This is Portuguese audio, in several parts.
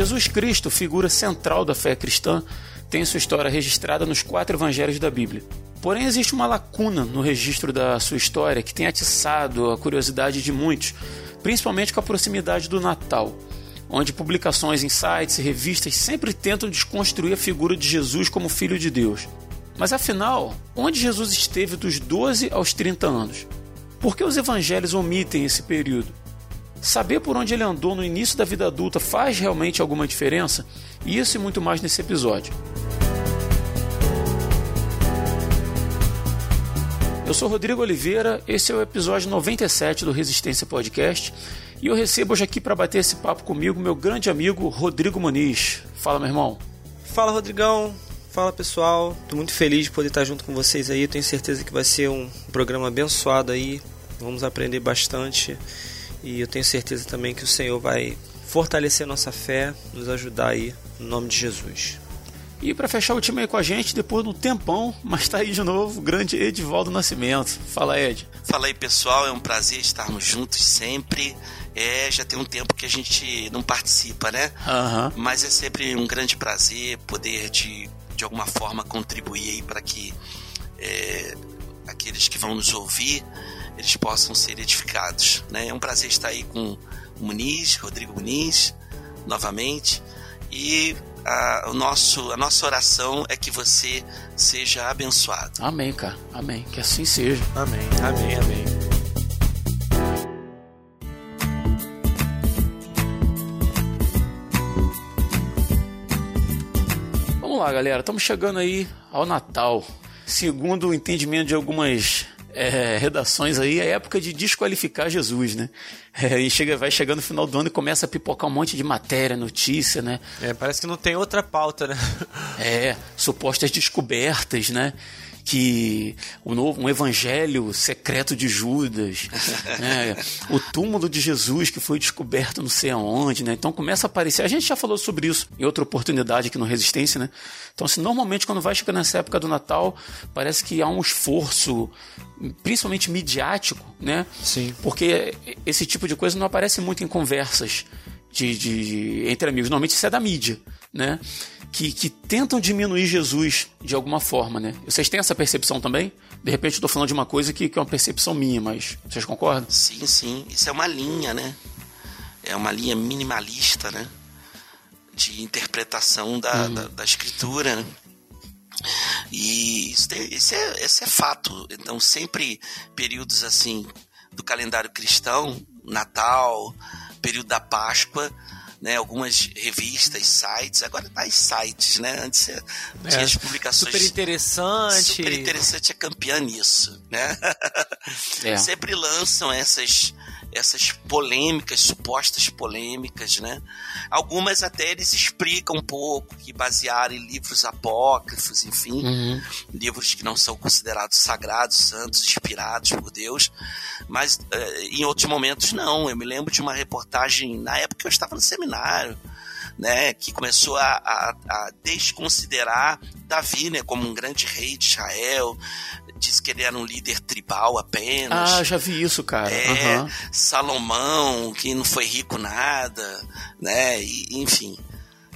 Jesus Cristo, figura central da fé cristã, tem sua história registrada nos quatro evangelhos da Bíblia. Porém, existe uma lacuna no registro da sua história que tem atiçado a curiosidade de muitos, principalmente com a proximidade do Natal, onde publicações em sites e revistas sempre tentam desconstruir a figura de Jesus como Filho de Deus. Mas afinal, onde Jesus esteve dos 12 aos 30 anos? Por que os evangelhos omitem esse período? Saber por onde ele andou no início da vida adulta faz realmente alguma diferença? Isso e muito mais nesse episódio. Eu sou Rodrigo Oliveira, esse é o episódio 97 do Resistência Podcast e eu recebo hoje aqui para bater esse papo comigo meu grande amigo Rodrigo Muniz. Fala, meu irmão. Fala, Rodrigão. Fala, pessoal. Tô muito feliz de poder estar junto com vocês aí. Tenho certeza que vai ser um programa abençoado aí. Vamos aprender bastante e eu tenho certeza também que o Senhor vai fortalecer nossa fé, nos ajudar aí, no nome de Jesus. E para fechar o time aí com a gente, depois de um tempão, mas tá aí de novo, o grande Edivaldo Nascimento. Fala, Ed. Fala aí, pessoal. É um prazer estarmos juntos sempre. É, já tem um tempo que a gente não participa, né? Uhum. Mas é sempre um grande prazer poder, de, de alguma forma, contribuir aí para que é, aqueles que vão nos ouvir eles possam ser edificados. Né? É um prazer estar aí com o Muniz, Rodrigo Muniz, novamente. E a, o nosso, a nossa oração é que você seja abençoado. Amém, cara. Amém. Que assim seja. Amém, amém, amém. Vamos lá, galera. Estamos chegando aí ao Natal. Segundo o entendimento de algumas é, redações aí, é época de desqualificar Jesus, né? É, e chega, vai chegando no final do ano e começa a pipocar um monte de matéria, notícia, né? É, parece que não tem outra pauta, né? É, supostas descobertas, né? Que o novo, um evangelho secreto de Judas, né? o túmulo de Jesus que foi descoberto não sei aonde, né? Então começa a aparecer. A gente já falou sobre isso em outra oportunidade aqui no Resistência, né? Então, assim, normalmente quando vai chegando nessa época do Natal, parece que há um esforço, principalmente midiático, né? Sim. Porque esse tipo de coisa não aparece muito em conversas de, de entre amigos. Normalmente isso é da mídia, né? Que, que tentam diminuir Jesus de alguma forma, né? Vocês têm essa percepção também? De repente estou falando de uma coisa que, que é uma percepção minha, mas vocês concordam? Sim, sim. Isso é uma linha, né? É uma linha minimalista, né? De interpretação da, hum. da, da, escritura, né? E isso, tem, isso, é, isso é fato. Então, sempre períodos assim do calendário cristão, Natal, período da Páscoa, né, algumas revistas, sites, agora mais sites, né? Antes é, tinha as publicações. Super interessante. Super interessante é campeã nisso, né? É. Sempre lançam essas essas polêmicas, supostas polêmicas, né? Algumas até eles explicam um pouco, que basearam em livros apócrifos, enfim, uhum. livros que não são considerados sagrados, santos, inspirados por Deus, mas uh, em outros momentos não. Eu me lembro de uma reportagem, na época eu estava no seminário, né, que começou a, a, a, desconsiderar Davi, né, como um grande rei de Israel, disse que ele era um líder tribal apenas. Ah, já vi isso, cara. É, uhum. Salomão, que não foi rico nada, né? E, enfim,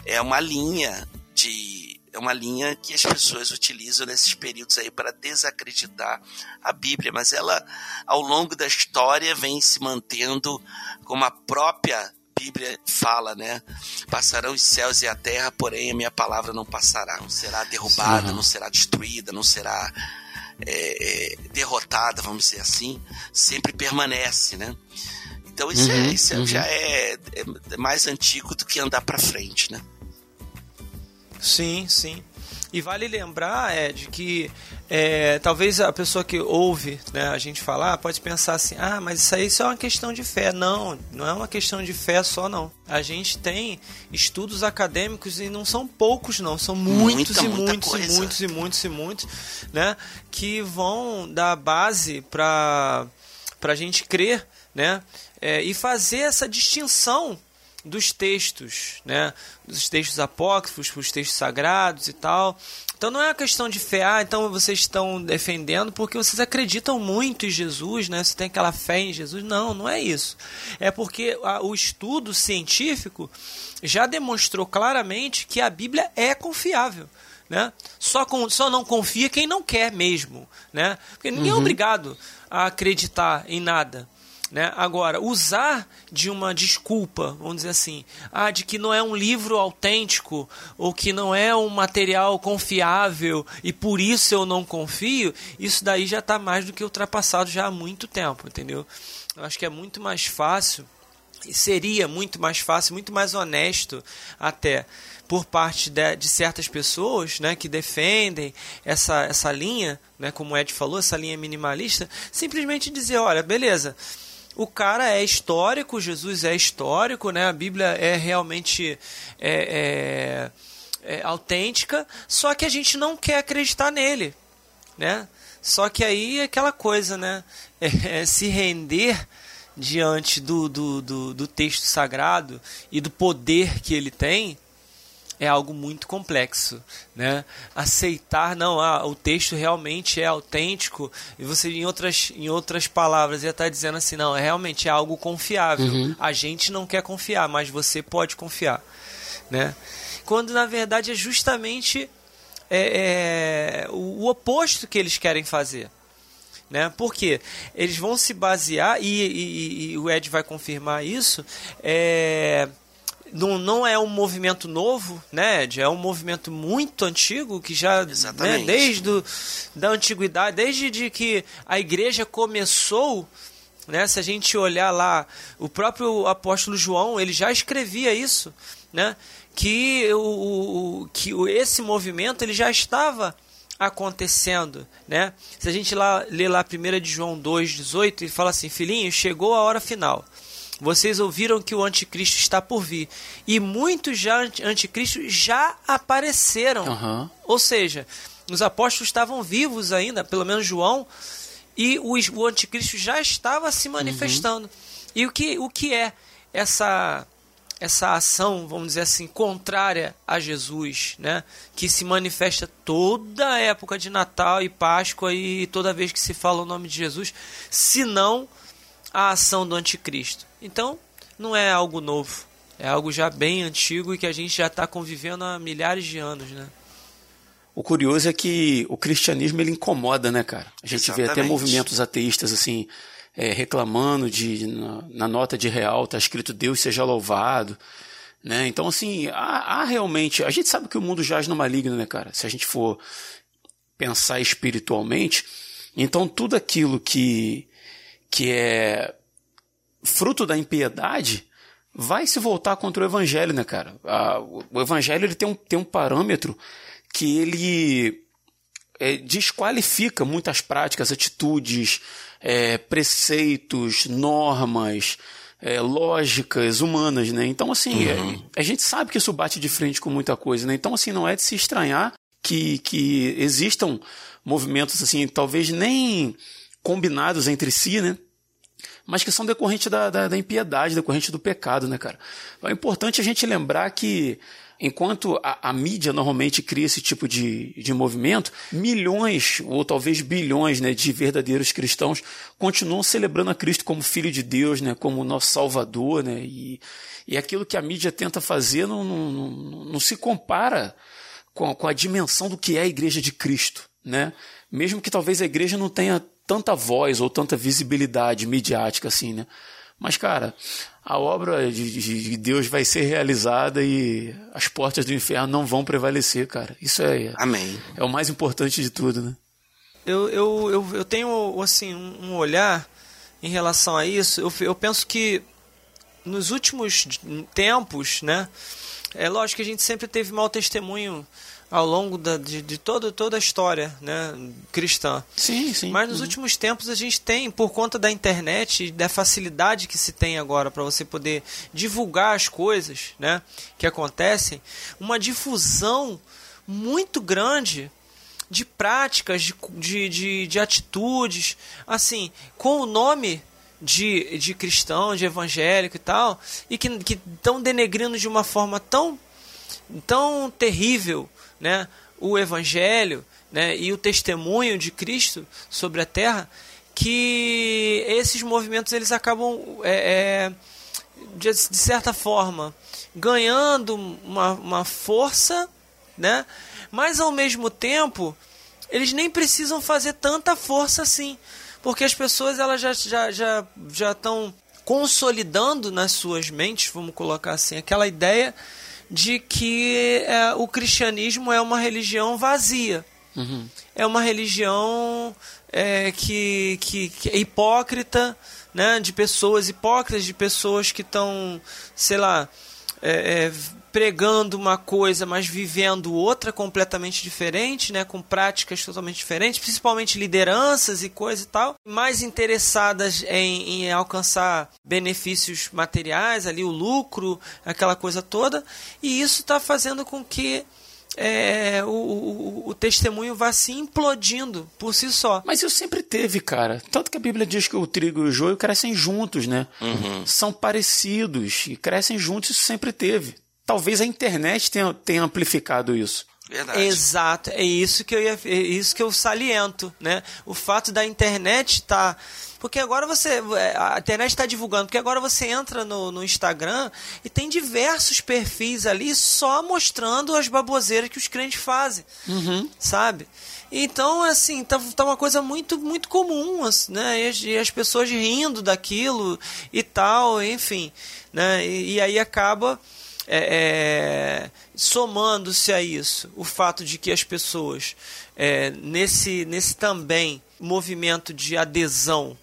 é uma linha de é uma linha que as pessoas utilizam nesses períodos aí para desacreditar a Bíblia, mas ela ao longo da história vem se mantendo como a própria Bíblia fala, né? Passarão os céus e a terra, porém a minha palavra não passará, não será derrubada, Sim. não será destruída, não será é, é, derrotada, vamos dizer assim, sempre permanece, né? Então isso, é, uhum, é, isso uhum. já é, é, mais antigo do que andar para frente, né? Sim, sim. E vale lembrar, Ed, que é, talvez a pessoa que ouve né, a gente falar pode pensar assim: ah, mas isso aí só é uma questão de fé. Não, não é uma questão de fé só, não. A gente tem estudos acadêmicos e não são poucos, não. São muitos muita, e muitos e muitos e muitos e muitos, né? Que vão dar base para a gente crer, né? É, e fazer essa distinção dos textos, né? Dos textos apócrifos, dos textos sagrados e tal. Então não é uma questão de fé, ah, então vocês estão defendendo porque vocês acreditam muito em Jesus, né? Você tem aquela fé em Jesus. Não, não é isso. É porque o estudo científico já demonstrou claramente que a Bíblia é confiável. Né? Só, com, só não confia quem não quer mesmo. Né? Porque ninguém é uhum. é obrigado a acreditar em nada. Né? Agora, usar de uma desculpa, vamos dizer assim, ah, de que não é um livro autêntico ou que não é um material confiável e por isso eu não confio, isso daí já está mais do que ultrapassado já há muito tempo, entendeu? Eu acho que é muito mais fácil, e seria muito mais fácil, muito mais honesto até por parte de, de, certas pessoas né, que defendem essa, essa linha, né, como o Ed falou, essa linha minimalista, simplesmente dizer, olha, beleza, o cara é histórico, Jesus é histórico, né? A Bíblia é realmente é, é, é autêntica, só que a gente não quer acreditar nele, né? Só que aí é aquela coisa, né? É, é se render diante do, do, do, do texto sagrado e do poder que ele tem é algo muito complexo, né? Aceitar, não, ah, o texto realmente é autêntico e você em outras em outras palavras ia estar dizendo assim, não, é realmente é algo confiável. Uhum. A gente não quer confiar, mas você pode confiar, né? Quando na verdade é justamente é, é o, o oposto que eles querem fazer. Né? Porque eles vão se basear, e, e, e o Ed vai confirmar isso, é, não, não é um movimento novo, né, Ed? É um movimento muito antigo que já, né, desde do, da antiguidade, desde de que a igreja começou, né? Se a gente olhar lá, o próprio apóstolo João, ele já escrevia isso, né? Que o, o que esse movimento ele já estava acontecendo, né? Se a gente lá ler lá 1 de João 2:18, ele fala assim: "Filhinho, chegou a hora final. Vocês ouviram que o anticristo está por vir. E muitos já anticristos já apareceram. Uhum. Ou seja, os apóstolos estavam vivos ainda, pelo menos João, e o, o anticristo já estava se manifestando. Uhum. E o que, o que é essa essa ação, vamos dizer assim, contrária a Jesus, né? Que se manifesta toda a época de Natal e Páscoa e toda vez que se fala o nome de Jesus, se não a ação do anticristo. Então, não é algo novo. É algo já bem antigo e que a gente já está convivendo há milhares de anos, né? O curioso é que o cristianismo ele incomoda, né, cara? A gente Exatamente. vê até movimentos ateístas assim é, reclamando de na, na, nota de real tá escrito Deus seja louvado, né? Então assim há, há, realmente a gente sabe que o mundo jaz no maligno, né, cara? Se a gente for pensar espiritualmente, então tudo aquilo que que é fruto da impiedade, vai se voltar contra o evangelho, né, cara? o evangelho ele tem um, tem um parâmetro que ele é, desqualifica muitas práticas, atitudes, é, preceitos, normas, é, lógicas humanas, né? Então, assim, uhum. É, a gente sabe que isso bate de frente com muita coisa, né? Então, assim, não é de se estranhar que, que existam movimentos, assim, talvez nem combinados entre si, né? Mas que são decorrentes da, da, da impiedade, decorrentes do pecado, né, cara? É importante a gente lembrar que Enquanto a, a, mídia normalmente cria esse tipo de, de movimento, milhões ou talvez bilhões né, de verdadeiros cristãos continuam celebrando a Cristo como Filho de Deus, né, como nosso Salvador. Né, e, e aquilo que a mídia tenta fazer não, não, não, não se compara com a, com a dimensão do que é a Igreja de Cristo. Né? Mesmo que talvez a igreja não tenha tanta voz ou tanta visibilidade midiática assim, né? Mas, cara, a obra de, de, Deus vai ser realizada e as portas do inferno não vão prevalecer, cara. Isso é, Amém. é o mais importante de tudo, né? Eu, eu, eu, eu tenho, assim, um olhar em relação a isso. Eu, eu penso que nos últimos tempos, né? É lógico que a gente sempre teve mau testemunho ao longo da, de, de todo, toda a história né, cristã. Sim, sim. Mas nos uhum. últimos tempos a gente tem, por conta da internet e da facilidade que se tem agora para você poder divulgar as coisas né, que acontecem, uma difusão muito grande de práticas, de, de, de, de atitudes, assim, com o nome de, de cristão, de evangélico e tal, e que estão denegrindo de uma forma tão, tão terrível né, o evangelho né, e o testemunho de Cristo sobre a terra, que esses movimentos eles acabam, é, é, de, de, certa forma, ganhando uma, uma força, né, mas ao mesmo tempo eles nem precisam fazer tanta força assim, porque as pessoas elas já já já já estão consolidando nas suas mentes, vamos colocar assim, aquela ideia de que é, o cristianismo é uma religião vazia. Uhum. É uma religião é, que, que, que, é hipócrita, né? de pessoas hipócritas, de pessoas que estão, sei lá, é, é pregando uma coisa, mas vivendo outra completamente diferente, né, com práticas totalmente diferentes, principalmente lideranças e coisa e tal, mais interessadas em, em alcançar benefícios materiais, ali o lucro, aquela coisa toda, e isso está fazendo com que é, o, o, o, testemunho vá se implodindo por si só. Mas isso sempre teve, cara. Tanto que a Bíblia diz que o trigo e o joio crescem juntos, né? Uhum. São parecidos e crescem juntos, isso sempre teve talvez a internet tenha, tenha amplificado isso. Verdade. Exato, é isso que eu ia, é isso que eu saliento, né? O fato da internet estar tá, porque agora você. É, a internet está divulgando, porque agora você entra no, no Instagram e tem diversos perfis ali só mostrando as baboseiras que os crentes fazem. Uhum. Sabe? Então, assim, tá, tá uma coisa muito, muito comum, assim, né? E as, e as, pessoas rindo daquilo e tal, enfim. Né? E, e aí acaba é, é, somando-se a isso o fato de que as pessoas, é, nesse, nesse também movimento de adesão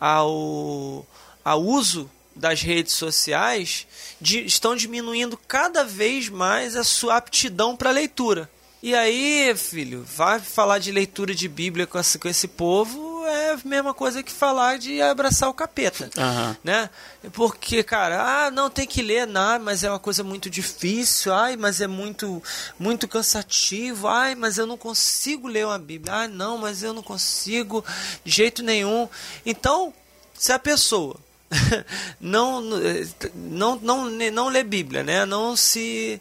ao, ao uso das redes sociais, de, estão diminuindo cada vez mais a sua aptidão para leitura. E aí, filho, vai falar de leitura de Bíblia com esse, com esse povo, é a mesma coisa que falar de abraçar o capeta, uhum. né? Porque, cara, ah, não tem que ler, não, mas é uma coisa muito difícil, ai, mas é muito, muito cansativo, ai, mas eu não consigo ler uma Bíblia, ai, não, mas eu não consigo de jeito nenhum. Então, se a pessoa não, não, não, não lê Bíblia, né? Não se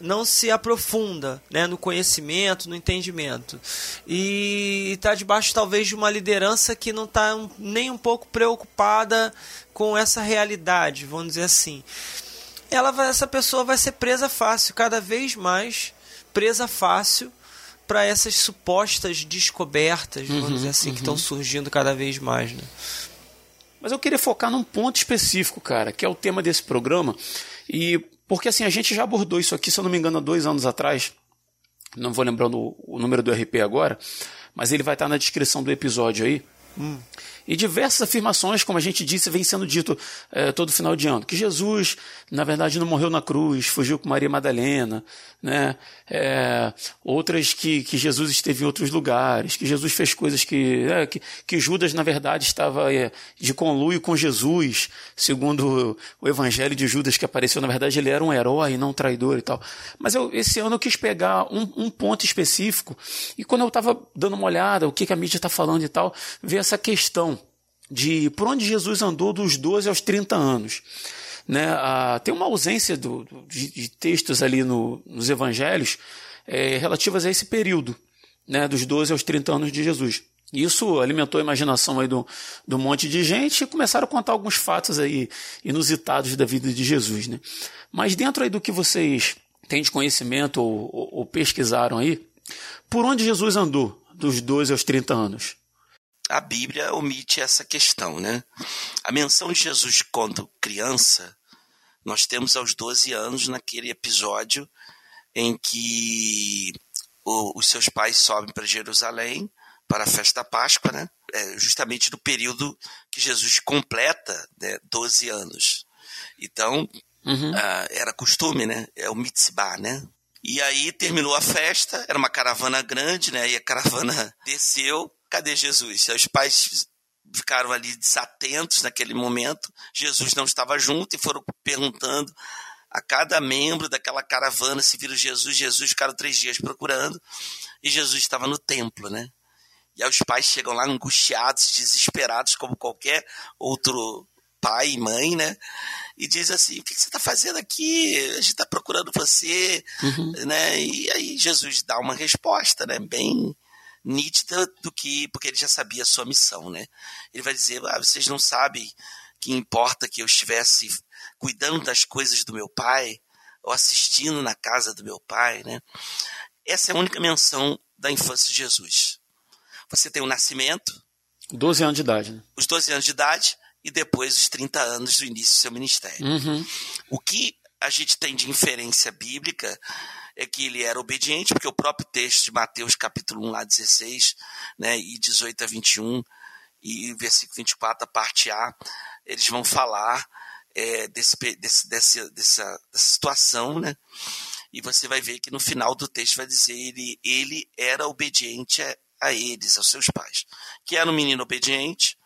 não se aprofunda né, no conhecimento, no entendimento. E está debaixo, talvez, de uma liderança que não está nem um pouco preocupada com essa realidade, vamos dizer assim. Ela vai, essa pessoa vai ser presa fácil, cada vez mais presa fácil para essas supostas descobertas, vamos uhum, dizer assim, uhum. que estão surgindo cada vez mais. Né? Mas eu queria focar num ponto específico, cara, que é o tema desse programa. E porque assim, a gente já abordou isso aqui, se eu não me engano, há dois anos atrás. Não vou lembrando o número do RP agora, mas ele vai estar na descrição do episódio aí. Hum. E diversas afirmações, como a gente disse, vem sendo dito é, todo final de ano. Que Jesus, na verdade, não morreu na cruz, fugiu com Maria Madalena, né? É, outras que, que Jesus esteve em outros lugares, que Jesus fez coisas que, é, que, que, Judas, na verdade, estava é, de conluio com Jesus, segundo o evangelho de Judas que apareceu, na verdade, ele era um herói, não um traidor e tal. Mas eu, esse ano eu quis pegar um, um ponto específico, e quando eu estava dando uma olhada, o que, que a mídia está falando e tal, ver essa questão de por onde Jesus andou dos 12 aos 30 anos. Né? Ah, tem uma ausência do, de, de, textos ali no, nos evangelhos é, relativas a esse período, né? dos 12 aos 30 anos de Jesus. Isso alimentou a imaginação aí do, do monte de gente e começaram a contar alguns fatos aí inusitados da vida de Jesus. Né? Mas dentro aí do que vocês têm de conhecimento ou, ou, ou pesquisaram aí, por onde Jesus andou dos 12 aos 30 anos? A Bíblia omite essa questão, né? A menção de Jesus quando criança, nós temos aos 12 anos naquele episódio em que o, os seus pais sobem para Jerusalém para a festa da Páscoa, né? É justamente no período que Jesus completa né, 12 anos. Então, uhum. uh, era costume, né? É o mitzvah, né? E aí terminou a festa, era uma caravana grande, né? E a caravana desceu cadê Jesus? Os pais ficaram ali desatentos naquele momento, Jesus não estava junto e foram perguntando a cada membro daquela caravana se viram Jesus. Jesus ficaram três dias procurando e Jesus estava no templo, né? E aí os pais chegam lá angustiados, desesperados, como qualquer outro pai e mãe, né? E diz assim: o que você está fazendo aqui? A gente está procurando você, uhum. né? E aí Jesus dá uma resposta, né? Bem nítida do que porque ele já sabia a sua missão, né? Ele vai dizer: ah, vocês não sabem que importa que eu estivesse cuidando das coisas do meu pai ou assistindo na casa do meu pai, né? Essa é a única menção da infância de Jesus. Você tem o nascimento, 12 anos de idade, né? Os 12 anos de idade e depois os 30 anos do início do seu ministério. Uhum. O que a gente tem de inferência bíblica é que ele era obediente, porque o próprio texto de Mateus capítulo 1, lá 16, né, e 18 a 21, e versículo 24, a parte A, eles vão falar é, desse, desse, dessa, dessa, situação, né? E você vai ver que no final do texto vai dizer ele, ele era obediente a, a eles, aos seus pais. Que era um menino obediente,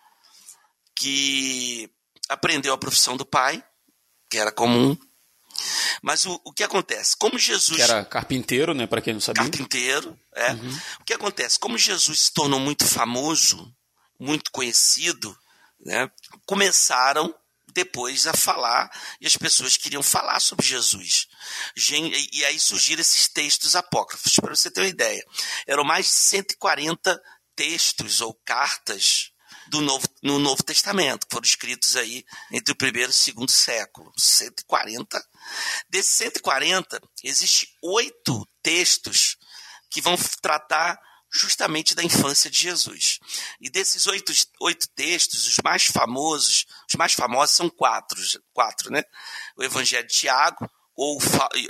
que aprendeu a profissão do pai, que era comum. Mas o, o que acontece? Como Jesus. Que era carpinteiro, né? Para quem não sabia. Carpinteiro, é. Uhum. O que acontece? Como Jesus se tornou muito famoso, muito conhecido, né? Começaram depois a falar e as pessoas queriam falar sobre Jesus. E aí surgiram esses textos apócrifos. Para você ter uma ideia, eram mais de 140 textos ou cartas do Novo, no Novo Testamento, que foram escritos aí entre o primeiro e o segundo século, 140. Desses 140, existe oito textos que vão tratar justamente da infância de Jesus. E desses oito, oito textos, os mais famosos, os mais famosos são quatro, quatro, né? O Evangelho de Tiago, ou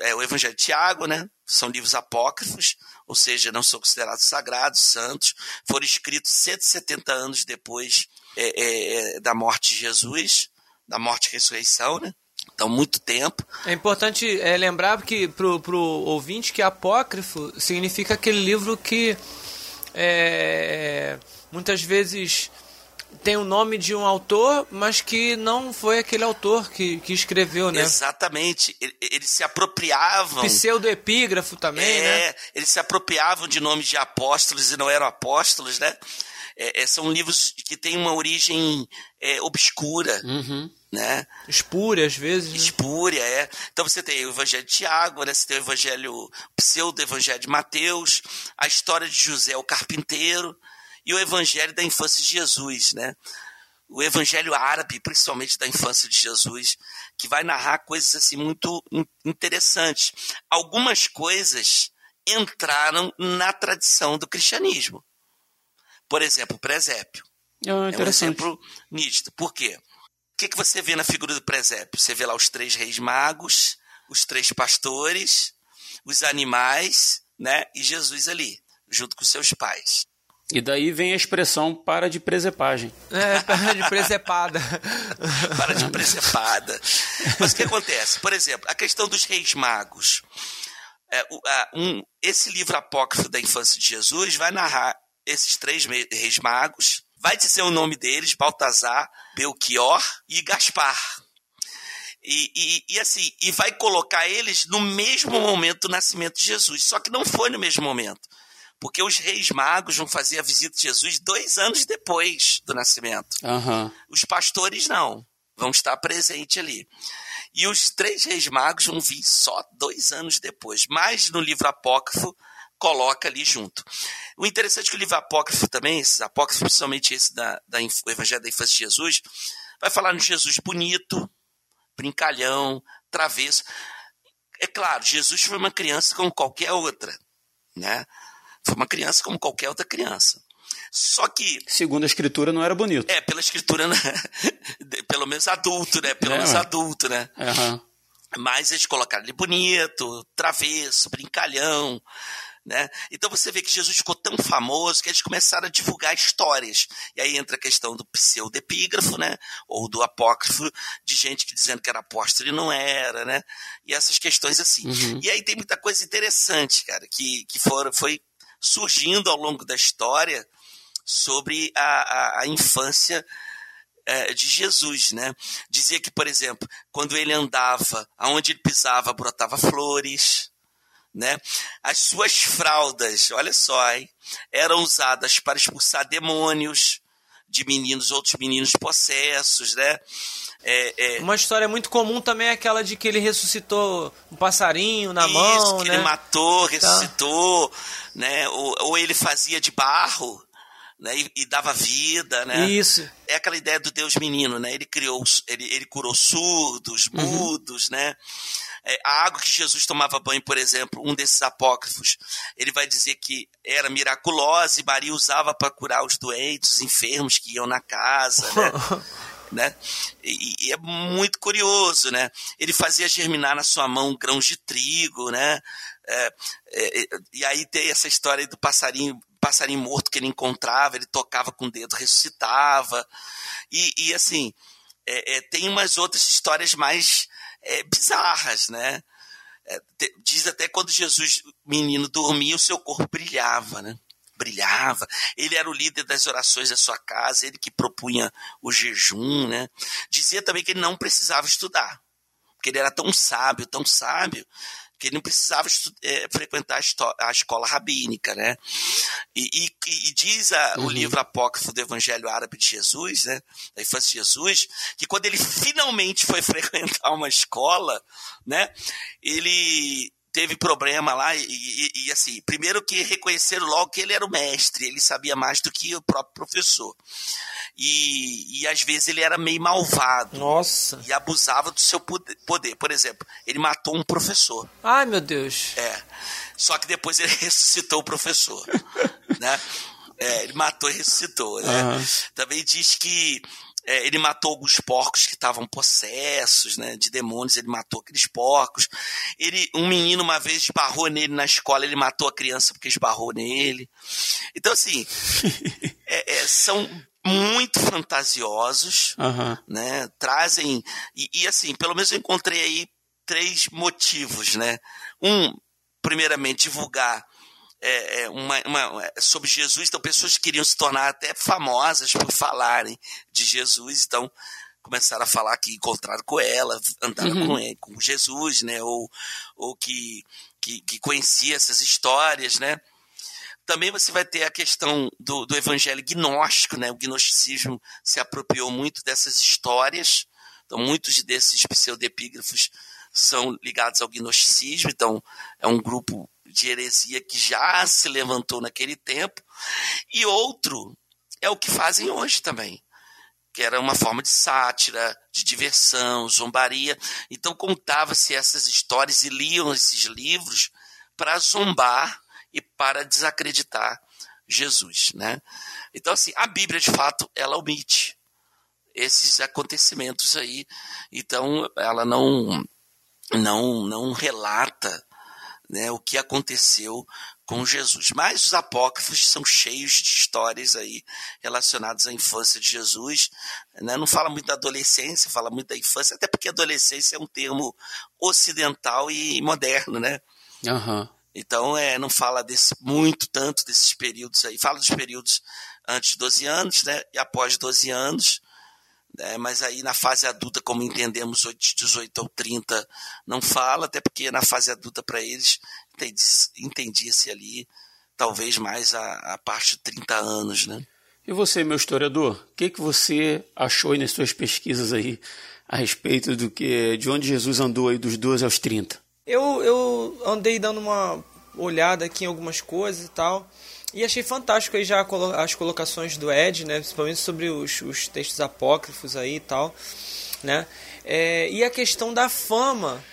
é, o Evangelho de Tiago, né? São livros apócrifos, ou seja, não são considerados sagrados, santos, foram escritos 170 anos depois é, é, é, da morte de Jesus, da morte e ressurreição, né? Então, muito tempo. É importante é, lembrar que para o ouvinte que apócrifo significa aquele livro que é, muitas vezes tem o nome de um autor, mas que não foi aquele autor que, que escreveu, né? Exatamente. Eles se apropriavam. Pseudoepígrafo também, é, né? Eles se apropriavam de nomes de apóstolos e não eram apóstolos, né? É, é são livros que têm uma origem é, obscura. Uhum. Né? Espúria, às vezes. Né? Espúria, é. Então você tem o Evangelho de Tiago, né? você tem o Evangelho, o pseudo-evangelho de Mateus, a história de José o carpinteiro, e o evangelho da infância de Jesus, né? O evangelho árabe, principalmente da infância de Jesus, que vai narrar coisas assim muito interessantes. Algumas coisas entraram na tradição do cristianismo. Por exemplo, o presépio. Oh, é um exemplo nítido. Por quê? O que, que você vê na figura do presépio? Você vê lá os três reis magos, os três pastores, os animais, né? E Jesus ali, junto com seus pais. E daí vem a expressão para de presepagem. É, para de presepada. para de presepada. Mas o que acontece? Por exemplo, a questão dos reis magos. É, um, esse livro apócrifo da infância de Jesus vai narrar esses três reis magos, vai dizer o nome deles, Baltazar, Belchior e Gaspar. E, e, e, assim, e vai colocar eles no mesmo momento do nascimento de Jesus. Só que não foi no mesmo momento. Porque os reis magos vão fazer a visita de Jesus dois anos depois do nascimento. Uhum. Os pastores não, vão estar presentes ali. E os três reis magos vão vir só dois anos depois. Mas no livro apócrifo, coloca ali junto. O interessante é que o livro apócrifo também, esses apócrifos, principalmente esse da, da o Evangelho da Infância de Jesus, vai falar no Jesus bonito, brincalhão, travesso. É claro, Jesus foi uma criança como qualquer outra, né? Foi uma criança como qualquer outra criança. Só que. Segundo a escritura, não era bonito. É, pela escritura, né? pelo menos adulto, né? Pelo é, menos adulto, né? Uhum. Mas eles colocaram ele bonito, travesso, brincalhão. Né? Então você vê que Jesus ficou tão famoso que eles começaram a divulgar histórias. E aí entra a questão do pseudepígrafo, né? Ou do apócrifo, de gente que dizendo que era apóstolo e não era, né? E essas questões assim. Uhum. E aí tem muita coisa interessante, cara, que, que foram, foi surgindo ao longo da história sobre a, a, a infância é, de Jesus, né? Dizia que, por exemplo, quando ele andava, aonde ele pisava, brotava flores, né? As suas fraldas, olha só, hein? Eram usadas para expulsar demônios de meninos, outros meninos possessos, né? É, é... Uma história muito comum também é aquela de que ele ressuscitou um passarinho na Isso, mão, que né? ele matou, tá. ressuscitou, tá. né? Ou, ou, ele fazia de barro, né? E, e, dava vida, né? Isso. É aquela ideia do Deus menino, né? Ele criou, ele, ele curou surdos, uhum. mudos, uhum. né? É, a água que Jesus tomava banho, por exemplo, um desses apócrifos, ele vai dizer que era miraculosa e Maria usava para curar os doentes, os enfermos que iam na casa, né? né? E, e, é muito curioso, né? Ele fazia germinar na sua mão grãos de trigo, né? É, é, e aí tem essa história do passarinho, passarinho morto que ele encontrava, ele tocava com o dedo, ressuscitava. E, e assim, é, é tem umas outras histórias mais é, bizarras, né? É, diz até quando Jesus, menino, dormia, o seu corpo brilhava, né? Brilhava. Ele era o líder das orações da sua casa, ele que propunha o jejum, né? Dizia também que ele não precisava estudar, porque ele era tão sábio, tão sábio, que ele não precisava é, frequentar a, a, escola rabínica, né? E, e, e diz a, uhum. o livro apócrifo do Evangelho Árabe de Jesus, né? Da infância de Jesus, que quando ele finalmente foi frequentar uma escola, né? Ele teve problema lá e, e, e, assim, primeiro que reconheceram logo que ele era o mestre, ele sabia mais do que o próprio professor. E, e às vezes ele era meio malvado. Nossa. E abusava do seu poder. Por exemplo, ele matou um professor. Ai, meu Deus. É. Só que depois ele ressuscitou o professor. né? É, ele matou e ressuscitou, né? Uhum. Também diz que é, ele matou alguns porcos que estavam possessos, né, de demônios, ele matou aqueles porcos. Ele, um menino uma vez esbarrou nele na escola, ele matou a criança porque esbarrou nele. Então, assim, é, é, são muito fantasiosos, uhum. né, trazem, e, e assim, pelo menos eu encontrei aí três motivos, né. Um, primeiramente, divulgar é, é, uma, uma, é, sobre Jesus, então pessoas queriam se tornar até famosas por falarem de Jesus, então começaram a falar que encontraram com ela, andaram uhum. com, ele, com Jesus, né, ou, ou que, que, que conhecia essas histórias, né. Também você vai ter a questão do, do evangelho gnóstico, né, o gnosticismo se apropriou muito dessas histórias, então muitos desses pseudepígrafos são ligados ao gnosticismo, então é um grupo de heresia que já se levantou naquele tempo, e outro é o que fazem hoje também, que era uma forma de sátira, de diversão, zombaria. Então contava-se essas histórias e liam esses livros para zombar e para desacreditar Jesus, né? Então assim, a Bíblia de fato ela omite esses acontecimentos aí. Então ela não não não relata né, o que aconteceu com Jesus. Mas os apócrifos são cheios de histórias aí relacionadas à infância de Jesus. Né? Não fala muito da adolescência, fala muito da infância, até porque adolescência é um termo ocidental e moderno, né? Uhum. Então, é, não fala desse, muito tanto desses períodos aí. Fala dos períodos antes de 12 anos, né? E após 12 anos. É, mas aí na fase adulta, como entendemos, de 18 ou 30 não fala, até porque na fase adulta para eles entendia-se ali talvez mais a, a parte de 30 anos, né? E você, meu historiador, o que, que você achou nas suas pesquisas aí a respeito do que de onde Jesus andou aí dos 12 aos 30? Eu, eu andei dando uma olhada aqui em algumas coisas e tal. E achei fantástico aí já as colocações do Ed, né? Principalmente sobre os, os textos apócrifos aí e tal, né? É, e a questão da fama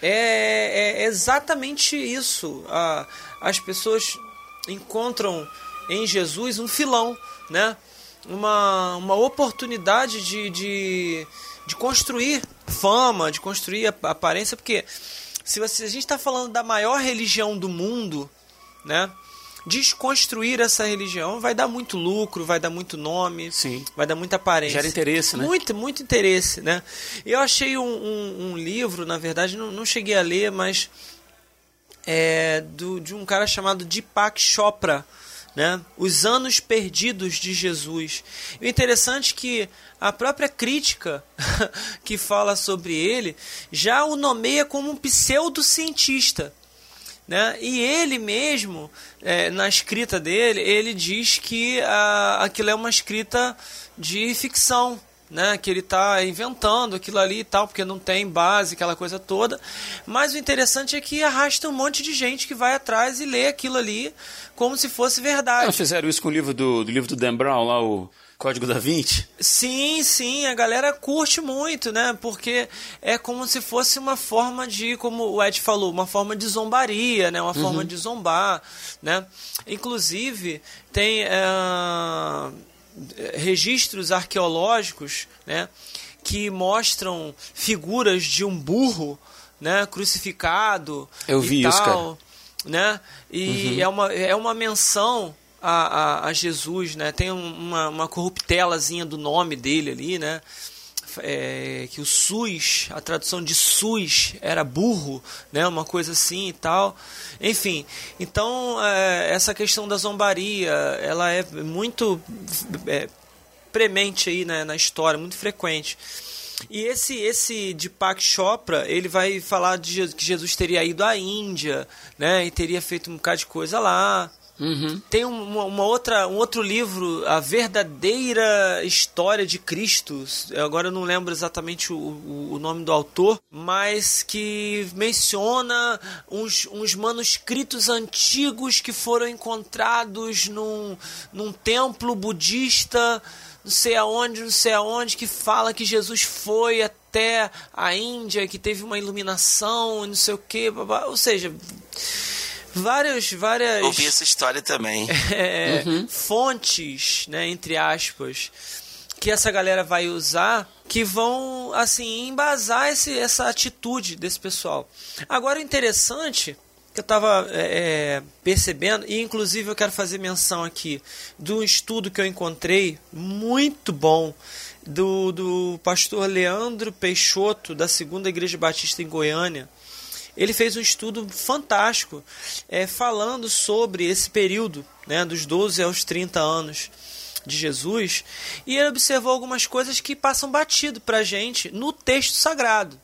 é, é exatamente isso. A, as pessoas encontram em Jesus um filão, né? Uma, uma oportunidade de, de, de construir fama, de construir aparência, porque se, você, a gente está falando da maior religião do mundo, né? Desconstruir essa religião vai dar muito lucro, vai dar muito nome, Sim. vai dar muita aparência. Gera interesse, né? Muito, muito interesse, né? Eu achei um, um, um livro, na verdade, não, não, cheguei a ler, mas é do, de um cara chamado Deepak Chopra, né? Os anos perdidos de Jesus. E o interessante é que a própria crítica que fala sobre ele já o nomeia como um pseudocientista Né? E ele mesmo, é, na escrita dele, ele diz que a, aquilo é uma escrita de ficção, né, que ele está inventando aquilo ali e tal, porque não tem base, aquela coisa toda. Mas o interessante é que arrasta um monte de gente que vai atrás e lê aquilo ali como se fosse verdade. Não fizeram isso com o livro do, do livro do Dan Brown, lá, o Código da Vinci? Sim, sim, a galera curte muito, né? Porque é como se fosse uma forma de, como o Ed falou, uma forma de zombaria, né? Uma uhum. forma de zombar, né? Inclusive, tem é, registros arqueológicos, né? Que mostram figuras de um burro, né? Crucificado Eu vi e tal, isso, cara. né? E uhum. é, uma, é uma menção a, a, a Jesus, né? Tem uma, uma corruptelazinha do nome dele ali, né? É, que o SUS, a tradução de SUS era burro, né? Uma coisa assim e tal. Enfim, então é, essa questão da zombaria, ela é muito é, premente aí né, na história, muito frequente. E esse esse Deepak Chopra, ele vai falar de que Jesus teria ido à Índia, né, e teria feito um bocado de coisa lá, Uhum. Tem uma, uma, outra, um outro livro, A Verdadeira História de Cristo. Agora eu não lembro exatamente o, o, nome do autor, mas que menciona uns, uns, manuscritos antigos que foram encontrados num, num templo budista, não sei aonde, não sei aonde, que fala que Jesus foi até a Índia, que teve uma iluminação, não sei o que, ou seja várias várias ouvi essa história também. É, uhum. fontes né entre aspas que essa galera vai usar que vão assim embasar esse, essa atitude desse pessoal. Agora o interessante que eu estava é, é, percebendo e inclusive eu quero fazer menção aqui de um estudo que eu encontrei muito bom do, do pastor Leandro Peixoto da segunda igreja batista em Goiânia ele fez um estudo fantástico é, falando sobre esse período, né, dos 12 aos 30 anos de Jesus, e ele observou algumas coisas que passam batido para a gente no texto sagrado.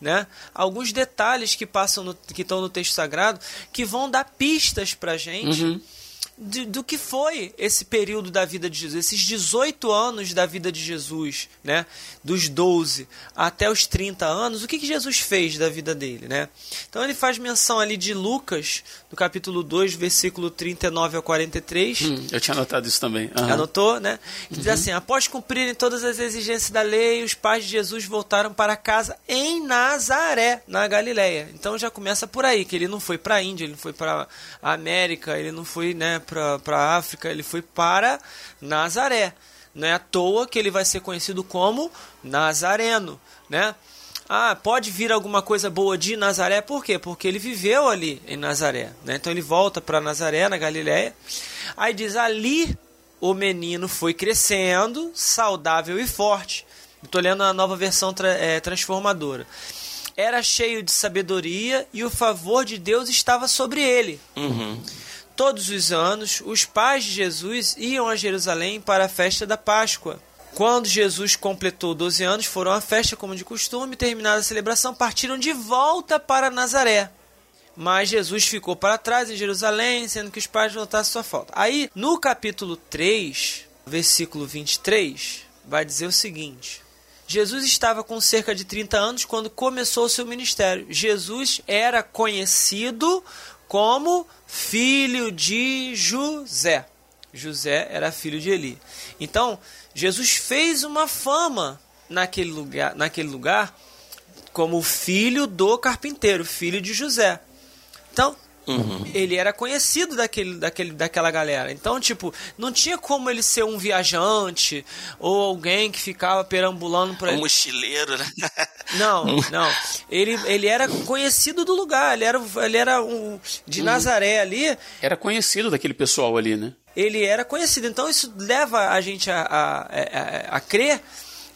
Né? Alguns detalhes que passam no, que estão no texto sagrado que vão dar pistas para a gente uhum de, do que foi esse período da vida de Jesus, esses 18 anos da vida de Jesus, né? Dos 12 até os 30 anos, o que, que Jesus fez da vida dele, né? Então ele faz menção ali de Lucas, no capítulo 2, versículo 39 ao 43. Hum, eu tinha anotado isso também. Uhum. Anotou, né? Que diz uhum. assim: após cumprirem todas as exigências da lei, os pais de Jesus voltaram para casa em Nazaré, na Galileia. Então já começa por aí, que ele não foi para a Índia, ele não foi para a América, ele não foi, né, para a África, ele foi para Nazaré. Não é à toa que ele vai ser conhecido como Nazareno, né? Ah, pode vir alguma coisa boa de Nazaré, por quê? Porque ele viveu ali em Nazaré, né? Então ele volta para Nazaré, na Galiléia. Aí diz: ali o menino foi crescendo, saudável e forte. Estou lendo a nova versão tra é, transformadora. Era cheio de sabedoria e o favor de Deus estava sobre ele. Uhum. Todos os anos, os pais de Jesus iam a Jerusalém para a festa da Páscoa. Quando Jesus completou 12 anos, foram à festa como de costume, terminada a celebração, partiram de volta para Nazaré. Mas Jesus ficou para trás em Jerusalém, sendo que os pais voltassem sua falta. Aí, no capítulo 3, versículo 23, vai dizer o seguinte: Jesus estava com cerca de 30 anos quando começou o seu ministério. Jesus era conhecido como filho de José. José era filho de Eli. Então, Jesus fez uma fama naquele lugar, naquele lugar como filho do carpinteiro, filho de José. Então, Uhum. Ele era conhecido daquele, daquele, daquela galera. Então, tipo, não tinha como ele ser um viajante ou alguém que ficava perambulando por aí. Um mochileiro, né? Não, não. Ele, ele era conhecido do lugar. Ele era, ele era um, de uhum. Nazaré ali. Era conhecido daquele pessoal ali, né? Ele era conhecido. Então, isso leva a gente a, a, a, a crer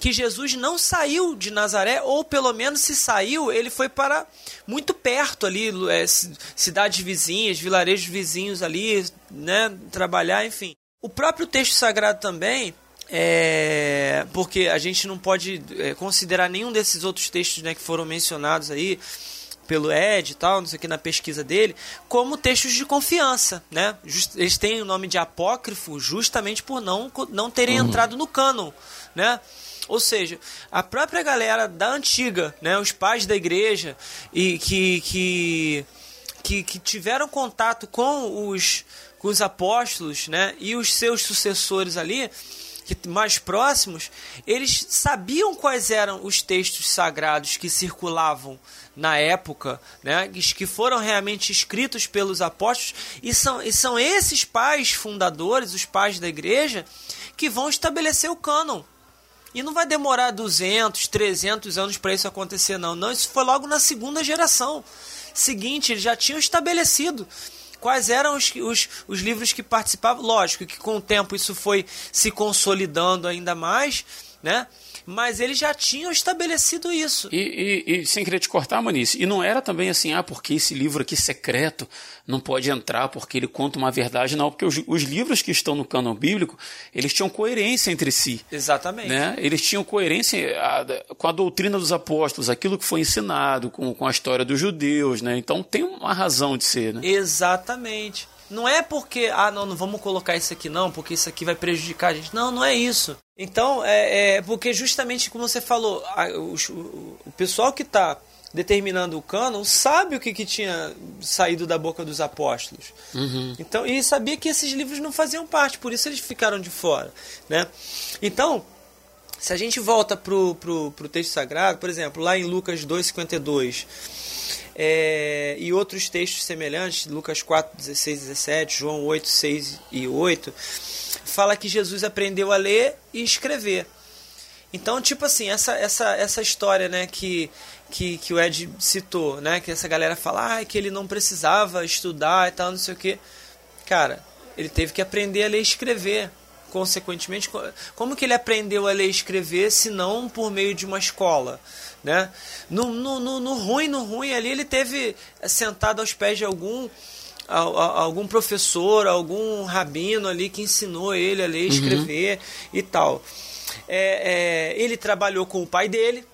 que Jesus não saiu de Nazaré, ou pelo menos se saiu, ele foi para muito perto ali, é, cidades vizinhas, vilarejos vizinhos ali, né, trabalhar, enfim. O próprio texto sagrado também, é, porque a gente não pode é, considerar nenhum desses outros textos né, que foram mencionados aí, pelo Ed e tal, não sei o que, na pesquisa dele, como textos de confiança, né? Just, eles têm o nome de apócrifo justamente por não, não terem uhum. entrado no cânon, né? Ou seja, a própria galera da antiga, né, os pais da igreja e que, que, que, que tiveram contato com os, com os apóstolos, né, e os seus sucessores ali, mais próximos, eles sabiam quais eram os textos sagrados que circulavam na época, né, que foram realmente escritos pelos apóstolos, e são, e são esses pais fundadores, os pais da igreja, que vão estabelecer o cânon. E não vai demorar 200, 300 anos para isso acontecer, não. Não, isso foi logo na segunda geração seguinte, eles já tinham estabelecido quais eram os, os, os livros que participavam. Lógico que com o tempo isso foi se consolidando ainda mais, né? Mas eles já tinham estabelecido isso. E, e, e, sem querer te cortar, Manice, e não era também assim, ah, porque esse livro aqui secreto não pode entrar porque ele conta uma verdade, não, porque os, os livros que estão no cânon bíblico, eles tinham coerência entre si. Exatamente. Né? Eles tinham coerência a, com a doutrina dos apóstolos, aquilo que foi ensinado, com, com a história dos judeus, né? Então tem uma razão de ser, né? Exatamente. Não é porque, ah, não, não vamos colocar isso aqui não, porque isso aqui vai prejudicar a gente. Não, não é isso. Então, é, é porque justamente como você falou, a, o, o, pessoal que está determinando o cânon sabe o que, que tinha saído da boca dos apóstolos. Uhum. Então, e sabia que esses livros não faziam parte, por isso eles ficaram de fora. Né? Então, se a gente volta para o texto sagrado, por exemplo, lá em Lucas 2,52 é, e outros textos semelhantes, Lucas 4, 16, 17, João 8, 6 e 8, fala que Jesus aprendeu a ler e escrever. Então, tipo assim, essa, essa, essa história né, que, que, que o Ed citou, né, que essa galera fala ah, que ele não precisava estudar e tal, não sei o que. Cara, ele teve que aprender a ler e escrever. Consequentemente, como que ele aprendeu a ler e escrever se não por meio de uma escola? Né? No, no, no, no ruim, no ruim ali, ele teve sentado aos pés de algum algum professor, algum rabino ali que ensinou ele a ler e uhum. escrever e tal. É, é, ele trabalhou com o pai dele,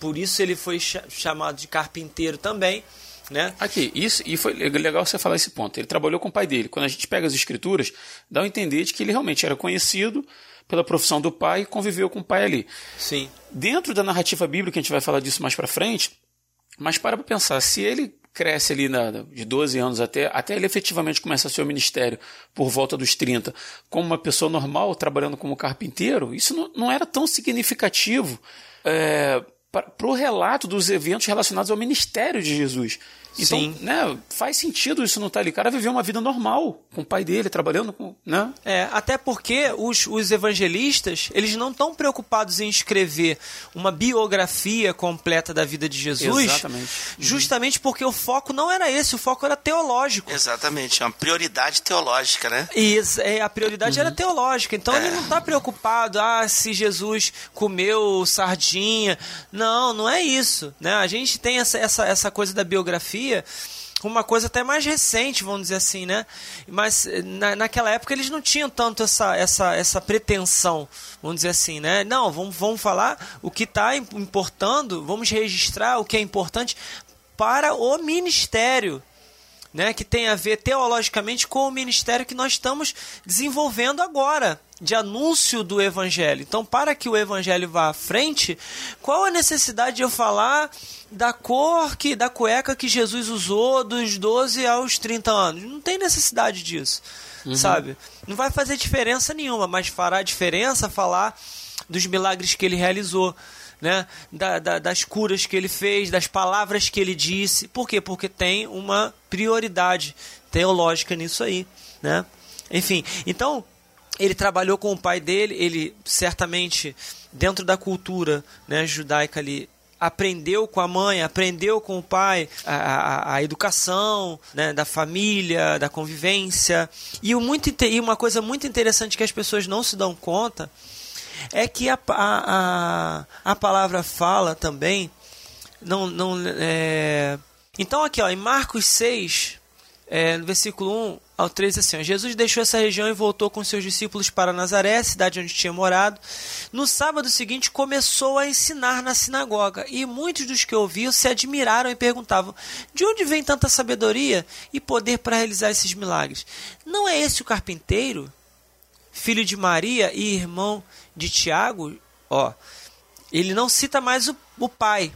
por isso ele foi chamado de carpinteiro também. Né? Aqui, isso, e foi legal você falar esse ponto. Ele trabalhou com o pai dele. Quando a gente pega as escrituras, dá a entender de que ele realmente era conhecido pela profissão do pai e conviveu com o pai ali. Sim. Dentro da narrativa bíblica, a gente vai falar disso mais para frente, mas para para pensar, se ele cresce ali na, de 12 anos até, até ele efetivamente começa seu ministério por volta dos 30, como uma pessoa normal trabalhando como carpinteiro, isso não, não era tão significativo é, para o relato dos eventos relacionados ao ministério de Jesus. Então, Sim. né, faz sentido isso não estar tá ali. O cara viveu uma vida normal, com o pai dele, trabalhando com. Né? É, até porque os, os evangelistas, eles não estão preocupados em escrever uma biografia completa da vida de Jesus. Exatamente. Justamente porque o foco não era esse, o foco era teológico. Exatamente, é uma prioridade teológica, né? E é, a prioridade uhum. era teológica. Então é. ele não está preocupado, ah, se Jesus comeu sardinha. Não, não é isso. Né? A gente tem essa, essa, essa coisa da biografia uma coisa até mais recente, vamos dizer assim, né? Mas eh, na, naquela época eles não tinham tanto essa, essa, essa pretensão, vamos dizer assim, né? Não, vamos, vamos falar o que está importando, vamos registrar o que é importante para o ministério, né? Que tem a ver teologicamente com o ministério que nós estamos desenvolvendo agora de anúncio do evangelho. Então, para que o evangelho vá à frente, qual a necessidade de eu falar da cor que da cueca que Jesus usou dos 12 aos 30 anos? Não tem necessidade disso. Uhum. Sabe? Não vai fazer diferença nenhuma, mas fará diferença falar dos milagres que ele realizou. Né? Da, da, das curas que ele fez, das palavras que ele disse. Por quê? Porque tem uma prioridade teológica nisso aí. Né? Enfim, então ele trabalhou com o pai dele, ele certamente, dentro da cultura né, judaica ali, aprendeu com a mãe, aprendeu com o pai a, a, a educação né, da família, da convivência. E, o muito, e uma coisa muito interessante que as pessoas não se dão conta é que a, a, a, palavra fala também. Não, não, é... Então, aqui ó, em Marcos 6, é, no versículo 1 ao 3, assim: Jesus deixou essa região e voltou com seus discípulos para Nazaré, cidade onde tinha morado. No sábado seguinte, começou a ensinar na sinagoga, e muitos dos que ouviam se admiraram e perguntavam: De onde vem tanta sabedoria e poder para realizar esses milagres? Não é esse o carpinteiro, filho de Maria e irmão de Tiago? Ó, ele não cita mais o, o pai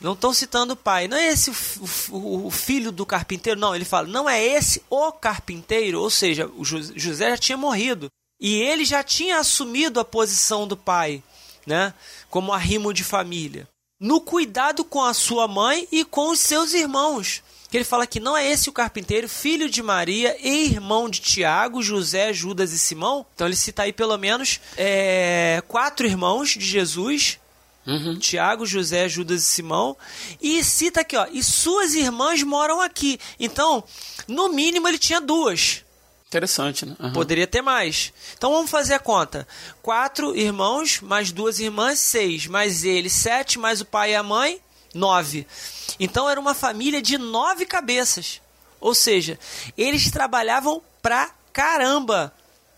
não estão citando o pai. Não é esse o, o, o, filho do carpinteiro, não. Ele fala, não é esse o carpinteiro. Ou seja, o José já tinha morrido. E ele já tinha assumido a posição do pai, né? Como arrimo de família. No cuidado com a sua mãe e com os seus irmãos. Que ele fala que não é esse o carpinteiro, filho de Maria e irmão de Tiago, José, Judas e Simão. Então ele cita aí pelo menos é, quatro irmãos de Jesus Uhum. Tiago, José, Judas e Simão. E cita aqui, ó, e suas irmãs moram aqui. Então, no mínimo ele tinha duas. Interessante, né? Uhum. Poderia ter mais. Então vamos fazer a conta. Quatro irmãos, mais duas irmãs, seis. Mais ele, sete, mais o pai e a mãe, nove. Então era uma família de nove cabeças. Ou seja, eles trabalhavam pra caramba.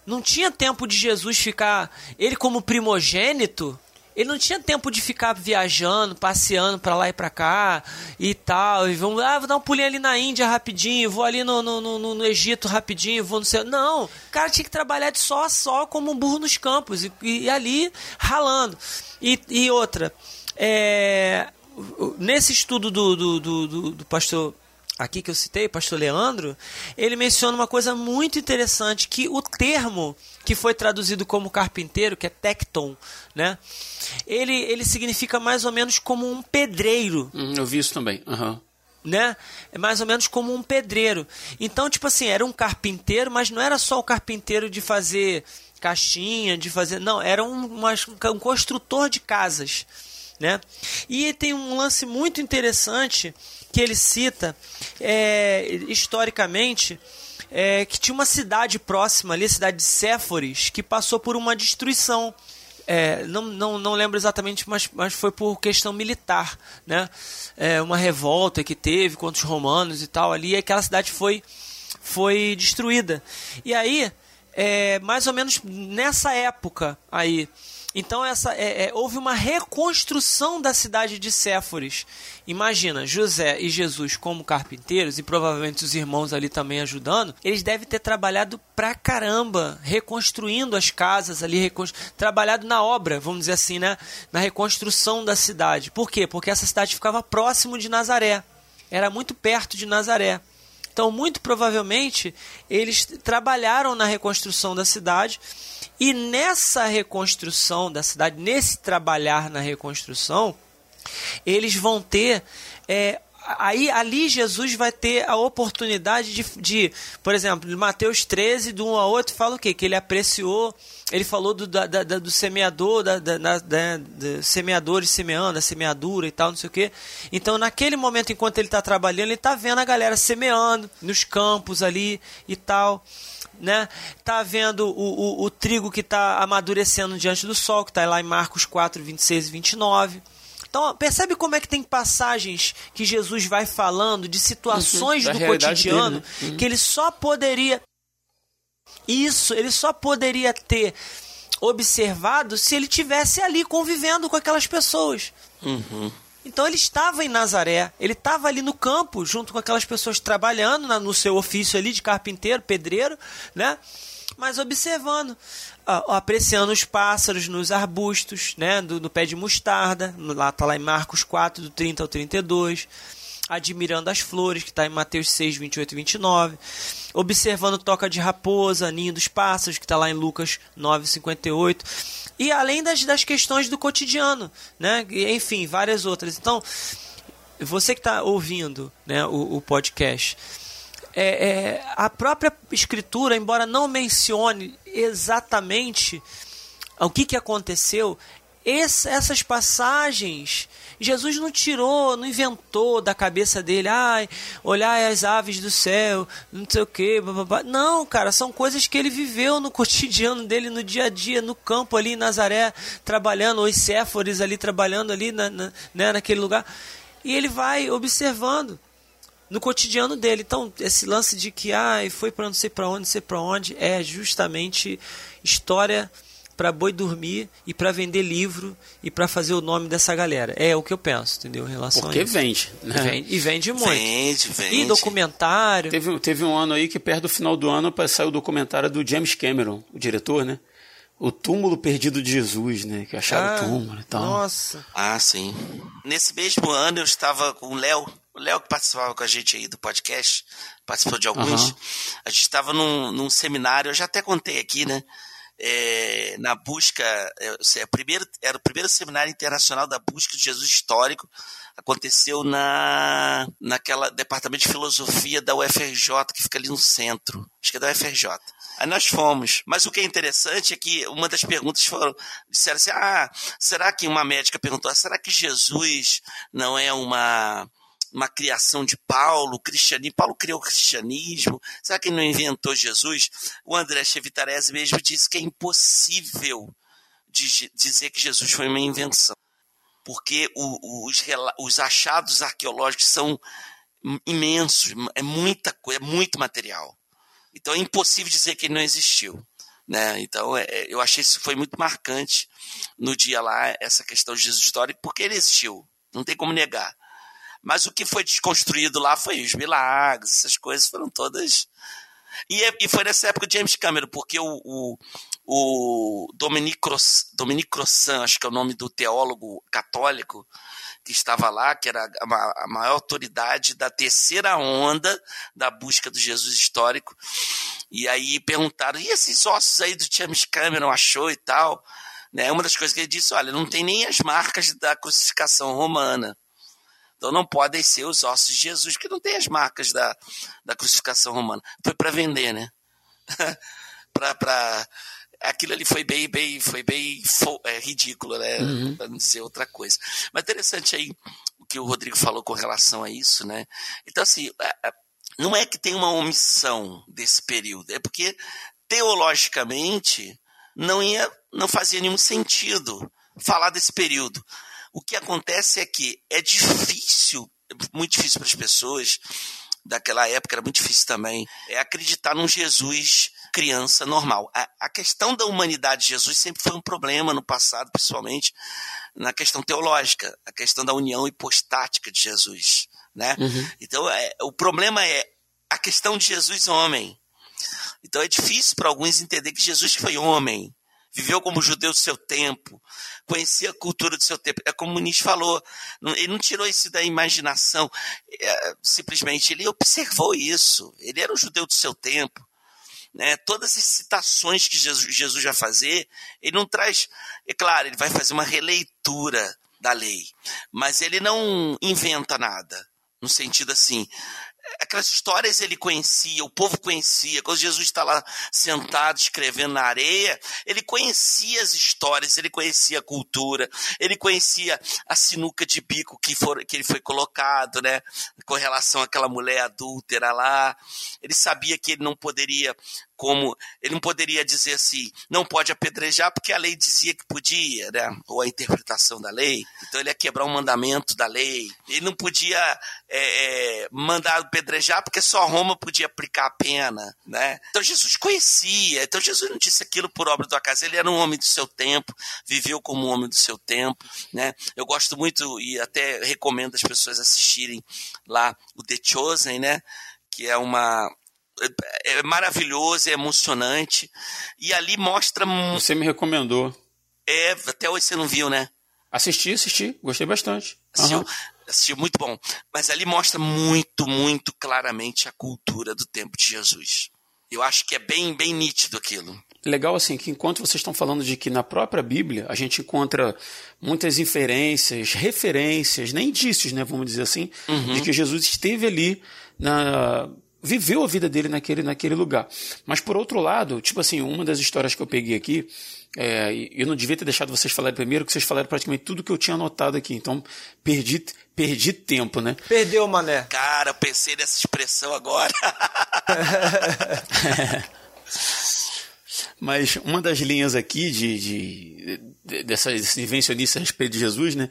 Não tinha tempo de Jesus ficar. Ele, como primogênito, ele não tinha tempo de ficar viajando, passeando para lá e para cá e tal. E vamos, ah, vou dar um pulinho ali na Índia rapidinho, vou ali no, no, no, no Egito rapidinho, vou no céu. Não, o cara tinha que trabalhar de só a só como um burro nos campos e, e ali ralando. E, e outra, é, nesse estudo do, do, do, do, do pastor aqui que eu citei, pastor Leandro, ele menciona uma coisa muito interessante, que o termo que foi traduzido como carpinteiro, que é tecton, né? Ele, ele significa mais ou menos como um pedreiro. Hum, eu vi isso também. Uhum. Né? É mais ou menos como um pedreiro. Então, tipo assim, era um carpinteiro, mas não era só o carpinteiro de fazer caixinha, de fazer. Não, era um, uma, um construtor de casas. Né? E tem um lance muito interessante que ele cita é, historicamente é, que tinha uma cidade próxima ali, a cidade de Séforis, que passou por uma destruição. É, não, não, não lembro exatamente, mas, mas foi por questão militar, né? É, uma revolta que teve contra os romanos e tal ali, e aquela cidade foi, foi destruída. E aí, é, mais ou menos nessa época aí, então essa é, é, houve uma reconstrução da cidade de Séforis. Imagina, José e Jesus como carpinteiros, e provavelmente os irmãos ali também ajudando, eles devem ter trabalhado pra caramba, reconstruindo as casas ali, reconstru... trabalhado na obra, vamos dizer assim, né? Na reconstrução da cidade. Por quê? Porque essa cidade ficava próximo de Nazaré. Era muito perto de Nazaré. Então, muito provavelmente, eles trabalharam na reconstrução da cidade e nessa reconstrução da cidade, nesse trabalhar na reconstrução, eles vão ter. É, aí ali Jesus vai ter a oportunidade de, de por exemplo, Mateus 13, de um a outro, fala o quê? Que ele apreciou, ele falou do, da, da, do semeador, da, da, da, da semeadores semeando, da semeadura e tal, não sei o quê. Então, naquele momento, enquanto ele está trabalhando, ele está vendo a galera semeando nos campos ali e tal né? Tá vendo o, o, o trigo que está amadurecendo diante do sol, que está lá em Marcos 4, 26 e 29. Então, percebe como é que tem passagens que Jesus vai falando de situações uhum, do cotidiano dele, né? uhum. que ele só poderia. Isso, ele só poderia ter observado se ele tivesse ali convivendo com aquelas pessoas. Uhum. Então ele estava em Nazaré, ele estava ali no campo, junto com aquelas pessoas trabalhando na, no seu ofício ali de carpinteiro, pedreiro, né? Mas observando, ó, apreciando os pássaros nos arbustos, né? Do, do pé de mostarda, lá está lá em Marcos 4, do 30 ao 32 admirando as flores, que está em Mateus 6, 28 e 29, observando toca de raposa, ninho dos pássaros, que está lá em Lucas 9, 58, e além das, das questões do cotidiano, né? enfim, várias outras. Então, você que está ouvindo né, o, o podcast, é, é, a própria escritura, embora não mencione exatamente o que, que aconteceu, esse, essas passagens Jesus não tirou, não inventou da cabeça dele, ai, olhar as aves do céu, não sei o que, não, cara, são coisas que ele viveu no cotidiano dele, no dia a dia, no campo ali em Nazaré, trabalhando, os Séforis ali trabalhando ali na, na, né, naquele lugar. E ele vai observando no cotidiano dele. Então, esse lance de que ah, foi para não sei para onde, não sei para onde, é justamente história para boi dormir e para vender livro e para fazer o nome dessa galera. É o que eu penso, entendeu? Em relação Porque a isso. vende, né? Vende, e vende muito. Vende, vende. E documentário. Teve, teve um ano aí que perto do final do ano saiu o documentário do James Cameron, o diretor, né? O túmulo perdido de Jesus, né? Que acharam Ah, o túmulo e tal. Nossa. Ah, sim. Nesse mesmo ano eu estava com o Léo, o Léo que participava com a gente aí do podcast, participou de alguns. Aham. A gente estava num, num seminário, eu já até contei aqui, né? É, na busca, é, é, primeiro, era o primeiro seminário internacional da busca de Jesus histórico. Aconteceu na naquela departamento de filosofia da UFRJ, que fica ali no centro. Acho que é da UFRJ. Aí nós fomos. Mas o que é interessante é que uma das perguntas foram, disseram assim, ah, será que uma médica perguntou, será que Jesus não é uma uma criação de Paulo, cristianismo, Paulo criou o cristianismo, será que ele não inventou Jesus? O André Chevitarese mesmo disse que é impossível de dizer que Jesus foi uma invenção, porque o- os, os achados arqueológicos são imensos, é muita coisa, é muito material. Então é impossível dizer que ele não existiu. Né? Então é, é, eu achei isso foi muito marcante no dia lá, essa questão de Jesus histórico, porque ele existiu, não tem como negar. Mas o que foi desconstruído lá foi os milagres, essas coisas foram todas. E, é- e foi nessa época de James Cameron, porque o, o, o Dominique, Cros, Dominique Crossan, acho que é o nome do teólogo católico, que estava lá, que era a maior autoridade da terceira onda da busca do Jesus histórico. E aí perguntaram: e esses ossos aí do James Cameron achou e tal? Né? Uma das coisas que ele disse: olha, não tem nem as marcas da crucificação romana. Então não podem ser os ossos de Jesus, que não tem as marcas da, da crucificação romana. Foi para vender, né? pra, pra... Aquilo ali foi bem, bem, foi bem fo- é, ridículo, né? Uhum. Pra não ser outra coisa. Mas interessante aí o que o Rodrigo falou com relação a isso, né? Então, assim, é, é, não é que tem uma omissão desse período, é porque teologicamente não ia, não fazia nenhum sentido falar desse período. O que acontece é que é difícil, muito difícil para as pessoas daquela época, era muito difícil também, é acreditar num Jesus criança normal. A, a questão da humanidade de Jesus sempre foi um problema no passado, principalmente na questão teológica, a questão da união hipostática de Jesus, né? Uhum. Então, é, o problema é a questão de Jesus homem. Então é difícil para alguns entender que Jesus foi homem, viveu como judeu do seu tempo, conhecia a cultura do seu tempo. É como o Muniz falou, ele não tirou isso da imaginação, é, simplesmente ele observou isso. Ele era um judeu do seu tempo. Né? Todas as citações que Jesus, Jesus vai fazer, ele não traz. É claro, ele vai fazer uma releitura da lei, mas ele não inventa nada, no sentido assim aquelas histórias ele conhecia, o povo conhecia. Quando Jesus está lá sentado escrevendo na areia, ele conhecia as histórias, ele conhecia a cultura, ele conhecia a sinuca de bico que, for, que ele foi colocado, né? Com relação àquela mulher adúltera lá. Ele sabia que ele não poderia como ele não poderia dizer assim, não pode apedrejar porque a lei dizia que podia, né? Ou a interpretação da lei. Então ele ia quebrar um mandamento da lei. Ele não podia é, é, mandar apedrejar porque só Roma podia aplicar a pena, né? Então Jesus conhecia. Então Jesus não disse aquilo por obra do acaso. Ele era um homem do seu tempo, viveu como um homem do seu tempo, né? Eu gosto muito e até recomendo as pessoas assistirem lá o The Chosen, né? Que é uma é maravilhoso, é emocionante. E ali mostra. Você me recomendou. É, até hoje você não viu, né? Assisti, assisti. Gostei bastante. Assistiu, assistiu muito bom. Mas ali mostra muito, muito claramente a cultura do tempo de Jesus. Eu acho que é bem, bem nítido aquilo. Legal assim que enquanto vocês estão falando de que na própria Bíblia a gente encontra muitas inferências, referências, nem indícios, né, vamos dizer assim, de que Jesus esteve ali na viveu a vida dele naquele naquele lugar. Mas por outro lado, tipo assim, uma das histórias que eu peguei aqui, é, e eu não devia ter deixado vocês falarem primeiro, que vocês falaram praticamente tudo que eu tinha anotado aqui. Então perdi perdi tempo, né? Perdeu, mané. Cara, eu pensei nessa expressão agora. Mas uma das linhas aqui de, de- dessas invencionistas a respeito de Jesus, né?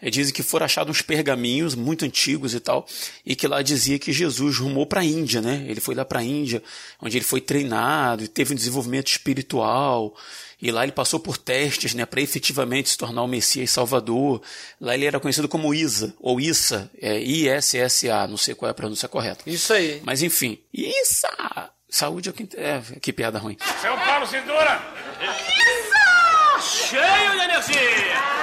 É, dizem que foram achados uns pergaminhos muito antigos e tal, e que lá dizia que Jesus rumou para a Índia, né? Ele foi lá para a Índia, onde ele foi treinado, teve um desenvolvimento espiritual, e lá ele passou por testes, né, para efetivamente se tornar o Messias Salvador. Lá ele era conhecido como Isa, ou Issa, é I-S-S-A, não sei qual é a pronúncia correta. Isso aí. Mas enfim, Issa! Saúde é o que... É, que piada ruim. Seu Paulo Cintura! Cheio de energia!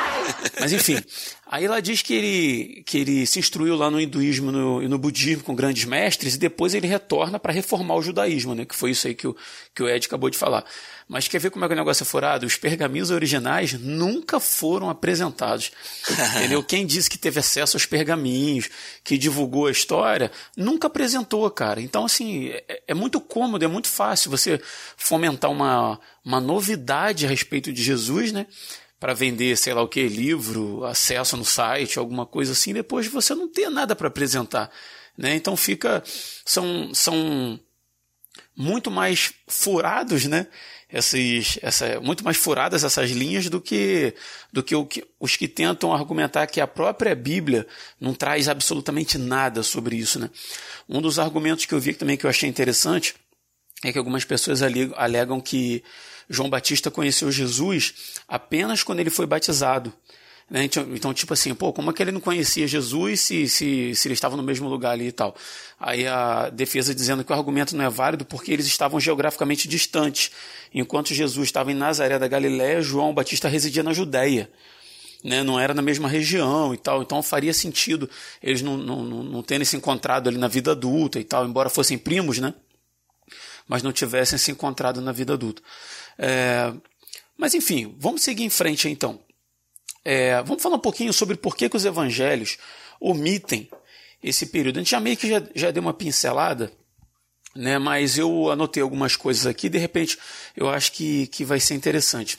Mas enfim, aí ela diz que ele, que ele se instruiu lá no hinduísmo no, e no budismo com grandes mestres e depois ele retorna para reformar o judaísmo, né? Que foi isso aí que o, que o Ed acabou de falar. Mas quer ver como é que o negócio é furado? Os pergaminhos originais nunca foram apresentados. Entendeu? Quem disse que teve acesso aos pergaminhos, que divulgou a história, nunca apresentou, cara. Então, assim, é, é muito cômodo, é muito fácil você fomentar uma, uma novidade a respeito de Jesus, né? para vender, sei lá o que, livro, acesso no site, alguma coisa assim, depois você não ter nada para apresentar. Né? Então fica. São, são muito mais furados, né? Esses, essa, muito mais furadas essas linhas do que, do que, o que os que tentam argumentar que a própria Bíblia não traz absolutamente nada sobre isso. Né? Um dos argumentos que eu vi também que eu achei interessante é que algumas pessoas alegam que João Batista conheceu Jesus apenas quando ele foi batizado. Né? Então, então, tipo assim, pô, como é que ele não conhecia Jesus se, se, se ele estava no mesmo lugar ali e tal? Aí a defesa dizendo que o argumento não é válido porque eles estavam geograficamente distantes. Enquanto Jesus estava em Nazaré da Galiléia, João Batista residia na Judéia. Né, não era na mesma região e tal, então faria sentido eles não, não, não terem se encontrado ali na vida adulta e tal, embora fossem primos, né? Mas não tivessem se encontrado na vida adulta. É, mas enfim, vamos seguir em frente então. É, vamos falar um pouquinho sobre por que, que os evangelhos omitem esse período. A gente já meio que já, já deu uma pincelada, né, mas eu anotei algumas coisas aqui, de repente eu acho que, que vai ser interessante.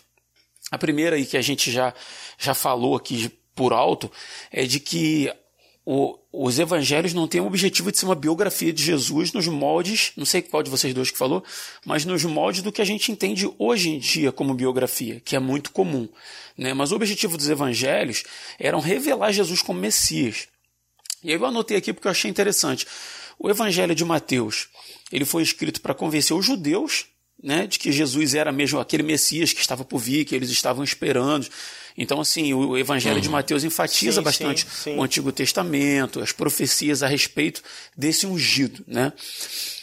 A primeira aí que a gente já, já falou aqui por alto é de que o, os evangelhos não têm o objetivo de ser uma biografia de Jesus nos moldes, não sei qual de vocês dois que falou, mas nos moldes do que a gente entende hoje em dia como biografia, que é muito comum. Né? Mas o objetivo dos evangelhos era revelar Jesus como Messias. E aí eu anotei aqui porque eu achei interessante. O evangelho de Mateus, ele foi escrito para convencer os judeus né, de que Jesus era mesmo aquele Messias que estava por vir, que eles estavam esperando. Então, assim, o Evangelho uhum. de Mateus enfatiza sim, bastante sim, sim. o Antigo Testamento, as profecias a respeito desse ungido. Né?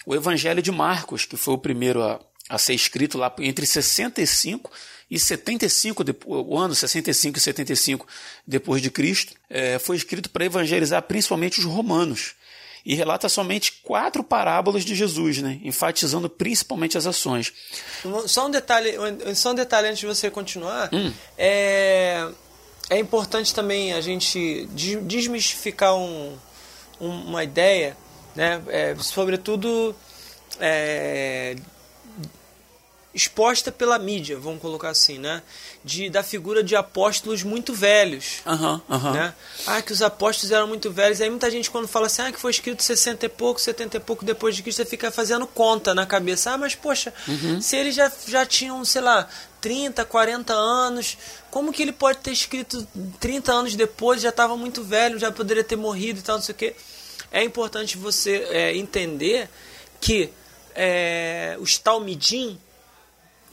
O Evangelho de Marcos, que foi o primeiro a, a ser escrito lá entre 65 e 75, o ano 65 e 75 depois de Cristo, é, foi escrito para evangelizar principalmente os romanos e relata somente quatro parábolas de Jesus, né, enfatizando principalmente as ações. Só um detalhe, só um detalhe antes de você continuar, hum. é, é importante também a gente desmistificar um, uma ideia, né, é, sobretudo é, exposta pela mídia, vamos colocar assim, né? De, da figura de apóstolos muito velhos. Uhum, uhum. Né? Ah, que os apóstolos eram muito velhos. Aí muita gente quando fala assim, ah, que foi escrito 60 e pouco, 70 e pouco depois de Cristo, você fica fazendo conta na cabeça. Ah, mas poxa, uhum. se eles já, já tinham, sei lá, 30, 40 anos, como que ele pode ter escrito 30 anos depois, já estava muito velho, já poderia ter morrido e tal, não sei o quê. É importante você é, entender que é, os Talmidim,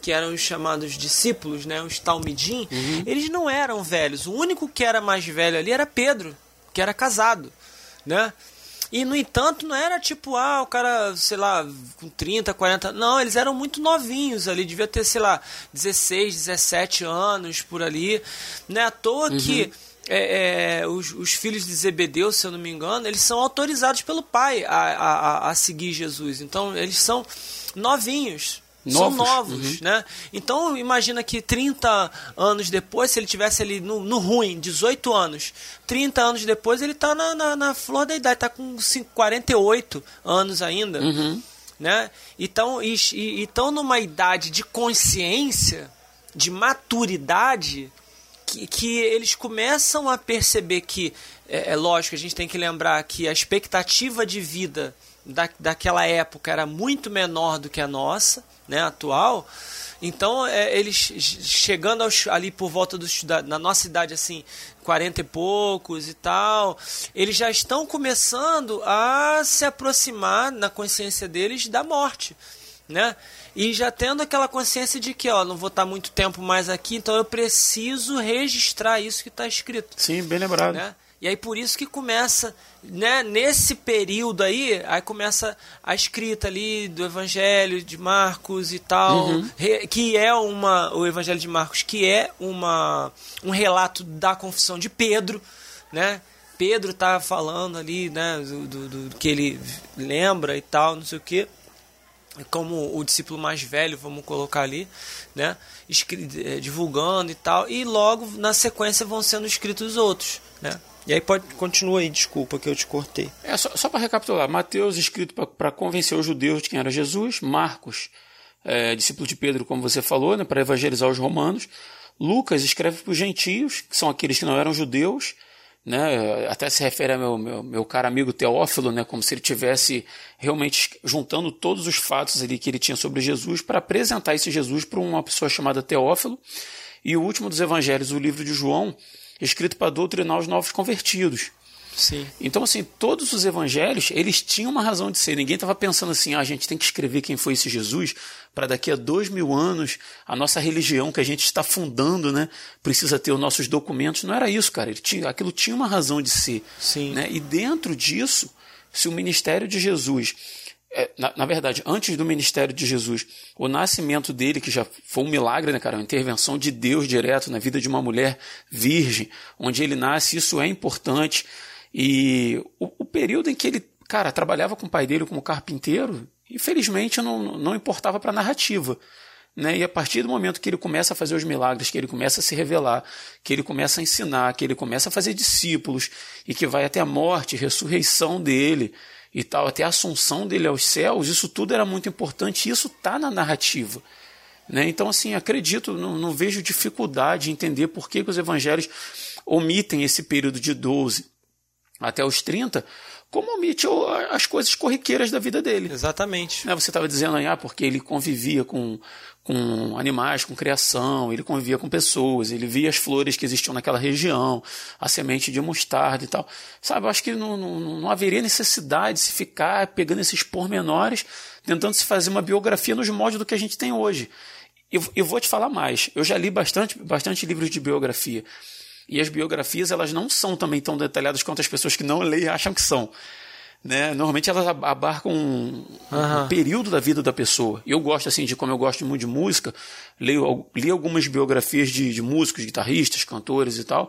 que eram os chamados discípulos, né, os Talmidim, uhum. eles não eram velhos. O único que era mais velho ali era Pedro, que era casado, né? E, no entanto, não era tipo, ah, o cara, sei lá, com 30, 40. Não, eles eram muito novinhos ali, devia ter, sei lá, 16, 17 anos por ali. Não é à toa uhum. que é, é, os, os, filhos de Zebedeu, se eu não me engano, eles são autorizados pelo pai a, a, a seguir Jesus. Então, eles são novinhos, Novos. São novos, uhum. né? Então imagina que 30 anos depois, se ele tivesse ali no, no ruim, 18 anos, 30 anos depois ele está na, na, na, flor da idade, está com 5, 48 anos ainda. Uhum. Né? Então, e, e, então numa idade de consciência, de maturidade, que, que eles começam a perceber que, é, é lógico, a gente tem que lembrar que a expectativa de vida da, daquela época era muito menor do que a nossa, né, atual, Então, é, eles chegando aos, ali por volta dos, da, na nossa idade, assim, 40 e poucos e tal, eles já estão começando a se aproximar na consciência deles da morte, né? E já tendo aquela consciência de que, ó, não vou estar muito tempo mais aqui, então eu preciso registrar isso que está escrito. Sim, bem lembrado. Né? E aí por isso que começa, né, nesse período aí, aí começa a escrita ali do Evangelho de Marcos e tal, Uhum. que é uma o Evangelho de Marcos, que é uma um relato da confissão de Pedro, né? Pedro tá falando ali, né, do, do- do que ele lembra e tal, não sei o quê como o discípulo mais velho, vamos colocar ali, né, eh, divulgando e tal, e logo na sequência vão sendo escritos os outros, né? E aí pode continua aí, desculpa que eu te cortei. É, só, só para recapitular, Mateus escrito para convencer os judeus de quem era Jesus, Marcos, é, discípulo de Pedro, como você falou, né, para evangelizar os romanos, Lucas escreve para os gentios, que são aqueles que não eram judeus, né, até se refere ao meu, meu, meu caro amigo Teófilo, né, como se ele tivesse realmente juntando todos os fatos ali que ele tinha sobre Jesus para apresentar esse Jesus para uma pessoa chamada Teófilo. E o último dos evangelhos, o livro de João, escrito para doutrinar os novos convertidos. Sim. Então, assim, todos os evangelhos, eles tinham uma razão de ser. Ninguém estava pensando assim, ah, a gente tem que escrever quem foi esse Jesus para daqui a dois mil anos a nossa religião que a gente está fundando, né, precisa ter os nossos documentos. Não era isso, cara. Ele tinha, aquilo tinha uma razão de ser. Sim. Né? E dentro disso, se o ministério de Jesus na, na, verdade, antes do ministério de Jesus, o nascimento dele, que já foi um milagre, né, cara? Uma intervenção de Deus direto na vida de uma mulher virgem, onde ele nasce, isso é importante. E o, o período em que ele, cara, trabalhava com o pai dele como carpinteiro, infelizmente não, não importava para a narrativa. Né? E a partir do momento que ele começa a fazer os milagres, que ele começa a se revelar, que ele começa a ensinar, que ele começa a fazer discípulos e que vai até a morte, ressurreição dele e tal, até a assunção dele aos céus, isso tudo era muito importante e isso está na narrativa. Né? Então, assim, acredito, não, não, vejo dificuldade em entender por que, que os evangelhos omitem esse período de 12 até os 30, como omite as coisas corriqueiras da vida dele. Exatamente. Né? Você estava dizendo aí, ah, porque ele convivia com, com animais, com criação, ele convivia com pessoas, ele via as flores que existiam naquela região, a semente de mostarda e tal. Sabe, eu acho que não, não, não haveria necessidade de se ficar pegando esses pormenores, tentando se fazer uma biografia nos moldes do que a gente tem hoje. Eu, eu vou te falar mais, eu já li bastante, bastante livros de biografia. E as biografias elas não são também tão detalhadas quanto as pessoas que não leem acham que são. Né? Normalmente elas abarcam um, uhum. um, período da vida da pessoa. E eu gosto assim de como eu gosto muito de música, leio, li algumas biografias de, de músicos, guitarristas, cantores e tal.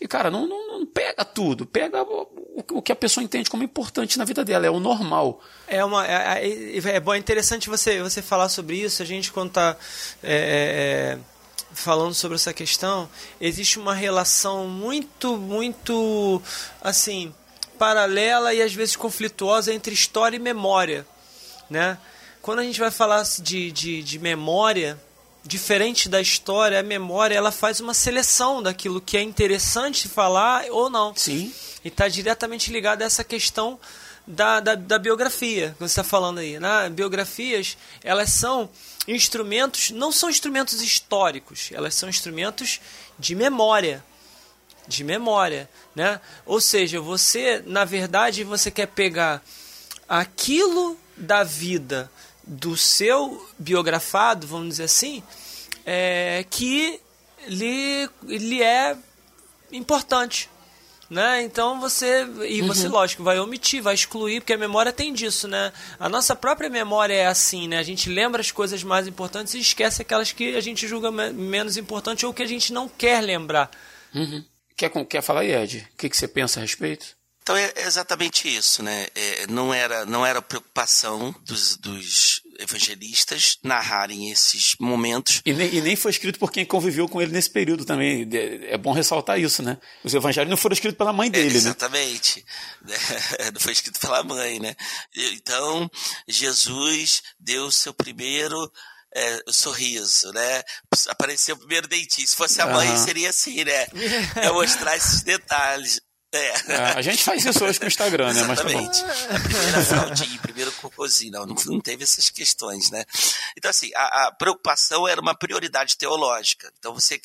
E cara, não, não, não pega tudo, pega o, o, que a pessoa entende como importante na vida dela, é o normal. É uma é, é, é bom, é interessante você você falar sobre isso. A gente quando está é, falando sobre essa questão, existe uma relação muito, muito, assim, paralela e às vezes conflituosa entre história e memória, né? Quando a gente vai falar de, de, de memória, diferente da história, a memória ela faz uma seleção daquilo que é interessante falar ou não. Sim. E está diretamente ligado a essa questão da, da, da biografia que você está falando aí. Né? Biografias, elas são instrumentos, não são instrumentos históricos, elas são instrumentos de memória. De memória, né? Ou seja, você, na verdade, você quer pegar aquilo da vida do seu biografado, vamos dizer assim, é, que lhe, lhe é importante. Né? Então você. E você, uhum. lógico, vai omitir, vai excluir, porque a memória tem disso, né? A nossa própria memória é assim, né? A gente lembra as coisas mais importantes e esquece aquelas que a gente julga menos importantes ou que a gente não quer lembrar. Uhum. Quer, quer falar aí, Ed? O que, que você pensa a respeito? Então é exatamente isso, né? É, não era não era preocupação dos, dos evangelistas narrarem esses momentos. E nem, e nem, foi escrito por quem conviveu com ele nesse período também. É bom ressaltar isso, né? Os evangelhos não foram escritos pela mãe dele, é, exatamente. né? Exatamente. Não foi escrito pela mãe, né? Então, Jesus deu seu primeiro é, sorriso, né? Apareceu o primeiro dentinho. Se fosse a mãe, uhum. seria assim, né? É mostrar esses detalhes. É. a gente faz isso hoje com o Instagram, né? Mas tá. Exatamente. A primeira fraldinha, primeiro cocôzinho, não, não, teve essas questões, né? Então, assim, a, a preocupação era uma prioridade teológica. Então, você,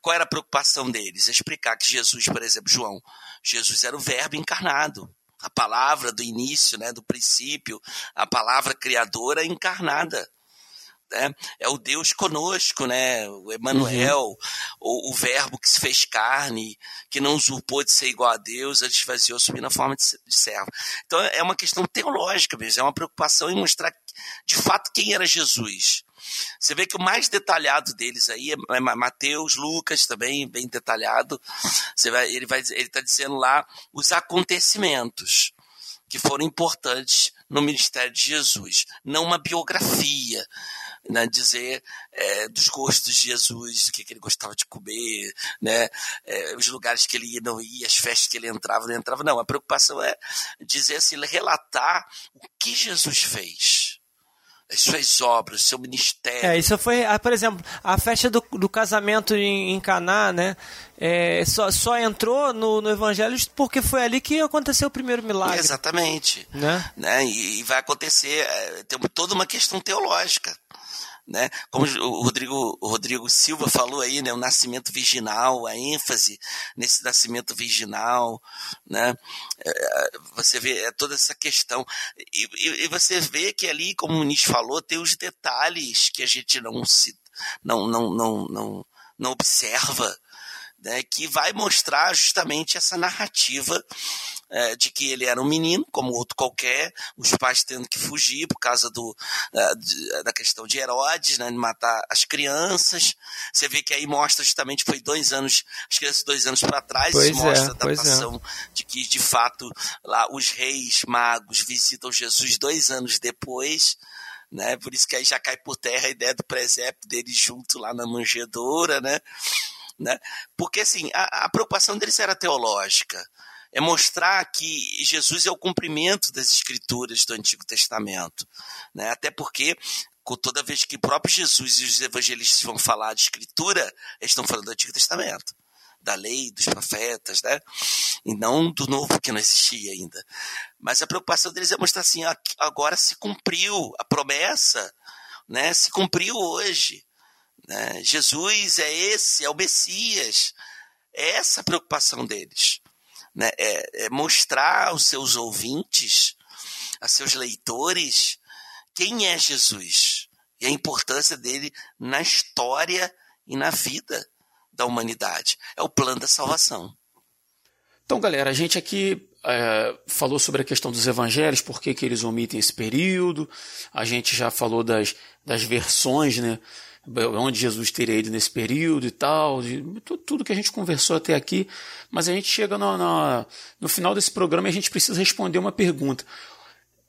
qual era a preocupação deles? Explicar que Jesus, por exemplo, João, Jesus era o verbo encarnado. A palavra do início, né, do princípio, a palavra criadora encarnada. Né? É o Deus conosco, né? O Emmanuel, o, o verbo que se fez carne, que não usurpou de ser igual a Deus, ele esvaziou subir na forma de, de servo. Então é uma questão teológica mesmo, é uma preocupação em mostrar de fato quem era Jesus. Você vê que o mais detalhado deles aí é Ma- Mateus, Lucas também, bem detalhado. Você vai, ele vai, ele está dizendo lá os acontecimentos que foram importantes no ministério de Jesus, não uma biografia, né, dizer é, dos gostos de Jesus, o que, que ele gostava de comer, né, é, os lugares que ele ia, não ia, as festas que ele entrava, não entrava. Não, a preocupação é dizer assim, relatar o que Jesus fez, as suas obras, o seu ministério. É, isso foi, ah, por exemplo, a festa do, do casamento em, em Caná, né? é, só, só entrou no, no Evangelho porque foi ali que aconteceu o primeiro milagre. Exatamente. Né? né? E, e vai acontecer, é, tem toda uma questão teológica. Né? Como o Rodrigo, o Rodrigo Silva falou aí, né? o nascimento virginal, a ênfase nesse nascimento virginal, né? É, você vê é, toda essa questão. E, e- e você vê que ali, como o Muniz falou, tem os detalhes que a gente não se não, não, não, não, não observa, né? que vai mostrar justamente essa narrativa é, de que ele era um menino, como outro qualquer, os pais tendo que fugir por causa do, é, da questão de Herodes, né, de matar as crianças. Você vê que aí mostra justamente foi dois anos, as crianças dois anos para trás, Pois isso é, mostra a é. datação de que de fato lá os reis magos visitam Jesus dois anos depois. Né? Por isso que aí já cai por terra a ideia do presépio dele junto lá na manjedoura, né? Né? Porque assim, a, a preocupação deles era teológica. É mostrar que Jesus é o cumprimento das escrituras do Antigo Testamento. Né? Até porque, toda vez que o próprio Jesus e os evangelistas vão falar de escritura, eles estão falando do Antigo Testamento. Da lei, dos profetas, né? E não do novo que não existia ainda. Mas a preocupação deles é mostrar assim, agora se cumpriu a promessa, né? Se cumpriu hoje. Né? Jesus é esse, é o Messias. É essa a preocupação deles. Né? É, é mostrar aos seus ouvintes, a seus leitores, quem é Jesus e a importância dele na história e na vida da humanidade. É o plano da salvação. Então, galera, a gente aqui é, falou sobre a questão dos evangelhos, por que, que eles omitem esse período. A gente já falou das, das versões, né? Onde Jesus teria ido nesse período e tal, de, tu- tudo que a gente conversou até aqui. Mas a gente chega no, no, no final desse programa e a gente precisa responder uma pergunta.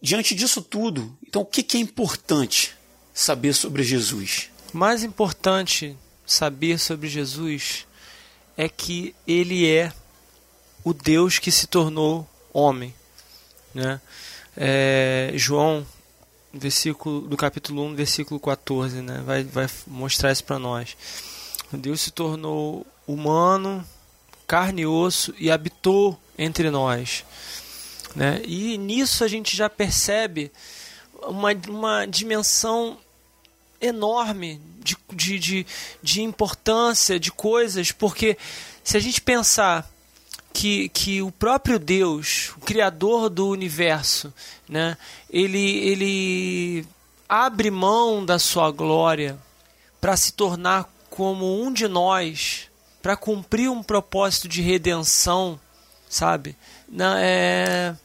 Diante disso tudo, então o que, que é importante saber sobre Jesus? mais importante saber sobre Jesus é que ele é o Deus que se tornou homem. Né? É, João, versículo, do capítulo 1, versículo 14, né? vai, vai mostrar isso para nós. Deus se tornou humano, carne e osso e habitou entre nós. Né? E nisso a gente já percebe uma, uma dimensão enorme de, de, de, de importância de coisas, porque se a gente pensar que, que o próprio Deus, o Criador do universo, né, ele, ele abre mão da sua glória para se tornar como um de nós, para cumprir um propósito de redenção, sabe? Não, é,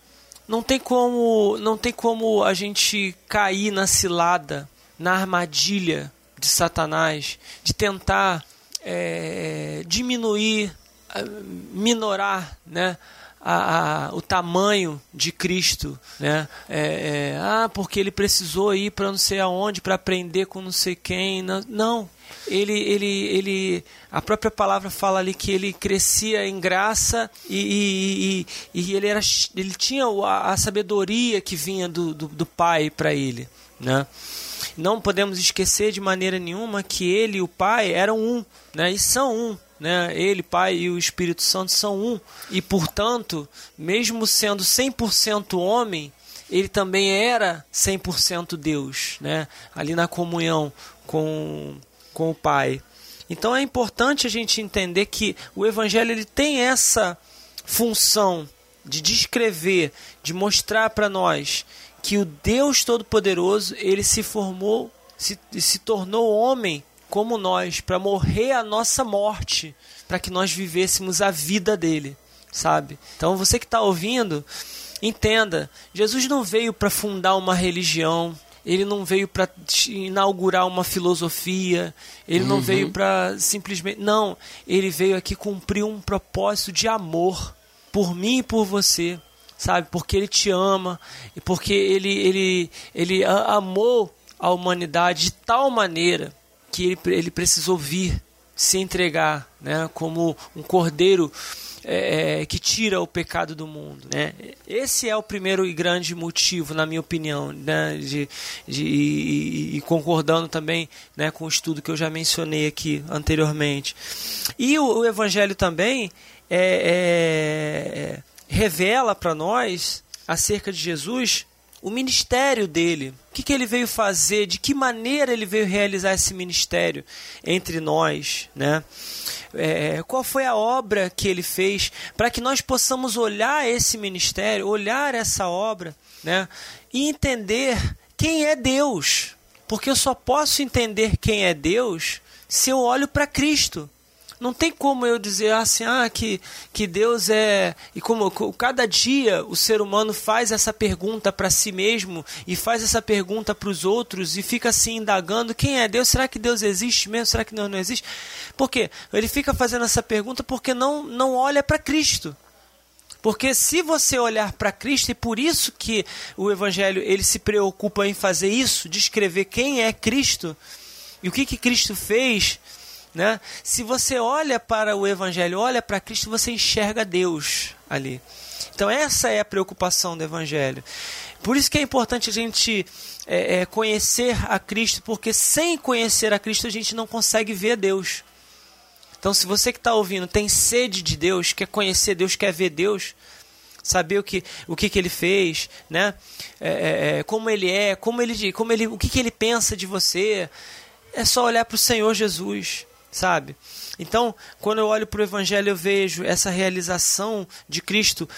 não tem como não tem como a gente cair na cilada, na armadilha de Satanás, de tentar é, diminuir, minorar, né? A, a, o tamanho de Cristo, né? É, é, ah, porque ele precisou ir para não sei aonde para aprender com não sei quem. Não, não. Ele, ele, ele, a própria palavra fala ali que ele crescia em graça e, e, e, e ele, era, ele tinha a, a sabedoria que vinha do, do, do Pai para ele, né? Não podemos esquecer de maneira nenhuma que ele e o Pai eram um, né? E são um, né? Ele, Pai e o Espírito Santo são um. E, portanto, mesmo sendo 100% homem, ele também era 100% Deus, né? Ali na comunhão com, com o Pai. Então é importante a gente entender que o evangelho ele tem essa função de descrever, de mostrar para nós que o Deus Todo-Poderoso ele se formou, se, se tornou homem como nós, para morrer a nossa morte, para que nós vivêssemos a vida dele, sabe? Então você que está ouvindo, entenda: Jesus não veio para fundar uma religião, ele não veio para inaugurar uma filosofia, ele uhum. não veio para simplesmente. Não, ele veio aqui cumprir um propósito de amor por mim e por você, sabe? Porque ele te ama e porque ele, ele, ele amou a humanidade de tal maneira que ele, ele precisou vir se entregar, né? Como um cordeiro é, é, que tira o pecado do mundo. Né? Esse é o primeiro e grande motivo, na minha opinião, né? de, de, e, e concordando também né, com o estudo que eu já mencionei aqui anteriormente. E o, o Evangelho também é, é revela para nós acerca de Jesus o ministério dele. O que, que, ele veio fazer, de que maneira ele veio realizar esse ministério entre nós, né? É, qual foi a obra que ele fez para que nós possamos olhar esse ministério, olhar essa obra, né? E entender quem é Deus. Porque eu só posso entender quem é Deus se eu olho para Cristo não tem como eu dizer assim, ah, que, que Deus é. E como cada dia o ser humano faz essa pergunta para si mesmo e faz essa pergunta para os outros e fica assim indagando: quem é Deus? Será que Deus existe mesmo? Será que Deus não existe? Por quê? Ele fica fazendo essa pergunta porque não, não olha para Cristo. Porque se você olhar para Cristo, e por isso que o Evangelho ele se preocupa em fazer isso, descrever quem é Cristo e o que, que Cristo fez né? Se você olha para o Evangelho, olha para Cristo, você enxerga Deus ali. Então essa é a preocupação do Evangelho. Por isso que é importante a gente é, é, conhecer a Cristo, porque sem conhecer a Cristo a gente não consegue ver Deus. Então, se você que está ouvindo tem sede de Deus, quer conhecer Deus, quer ver Deus, saber o que, o que, que ele fez, né? É, é, é como ele é, como ele, como ele, o que, que ele pensa de você, é só olhar para o Senhor Jesus sabe? Então, quando eu olho para o Evangelho, eu vejo essa realização de Cristo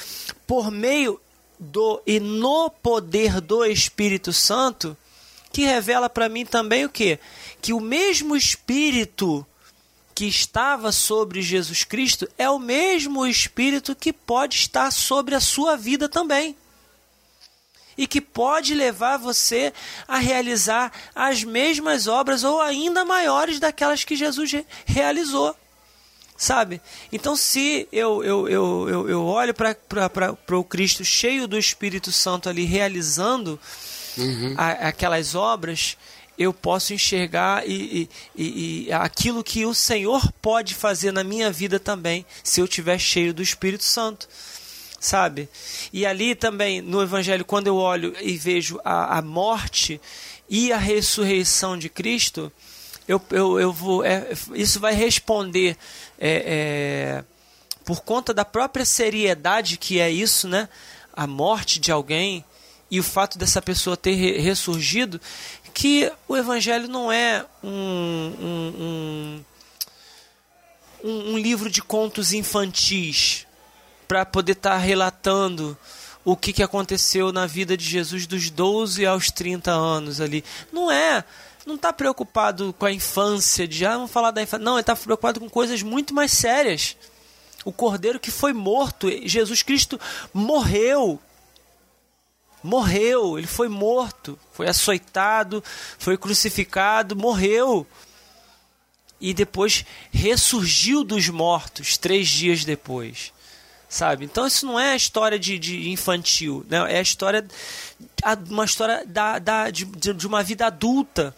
por meio do e no poder do Espírito Santo, que revela para mim também o que? Que o mesmo Espírito que estava sobre Jesus Cristo é o mesmo Espírito que pode estar sobre a sua vida também e que pode levar você a realizar as mesmas obras ou ainda maiores daquelas que Jesus realizou. Sabe? Então, se eu, eu, eu, eu, eu olho para o Cristo cheio do Espírito Santo ali realizando uhum. a, aquelas obras, eu posso enxergar e, e, e, aquilo que o Senhor pode fazer na minha vida também, se eu estiver cheio do Espírito Santo sabe? E ali também, no Evangelho, quando eu olho e vejo a, a morte e a ressurreição de Cristo, eu, eu, eu vou, é, isso vai responder é, é, por conta da própria seriedade que é isso, né? A morte de alguém e o fato dessa pessoa ter ressurgido, que o Evangelho não é um, um, um, um livro de contos infantis, para poder estar tá relatando o que, que aconteceu na vida de Jesus dos 12 aos 30 anos ali. Não é. Não está preocupado com a infância, de ah, vamos falar da infância. Não, ele está preocupado com coisas muito mais sérias. O cordeiro que foi morto, Jesus Cristo morreu. Morreu, ele foi morto, foi açoitado, foi crucificado, morreu. E depois ressurgiu dos mortos três dias depois sabe? Então isso não é a história de, de infantil, né? é a história, uma história da, da, de, de uma vida adulta,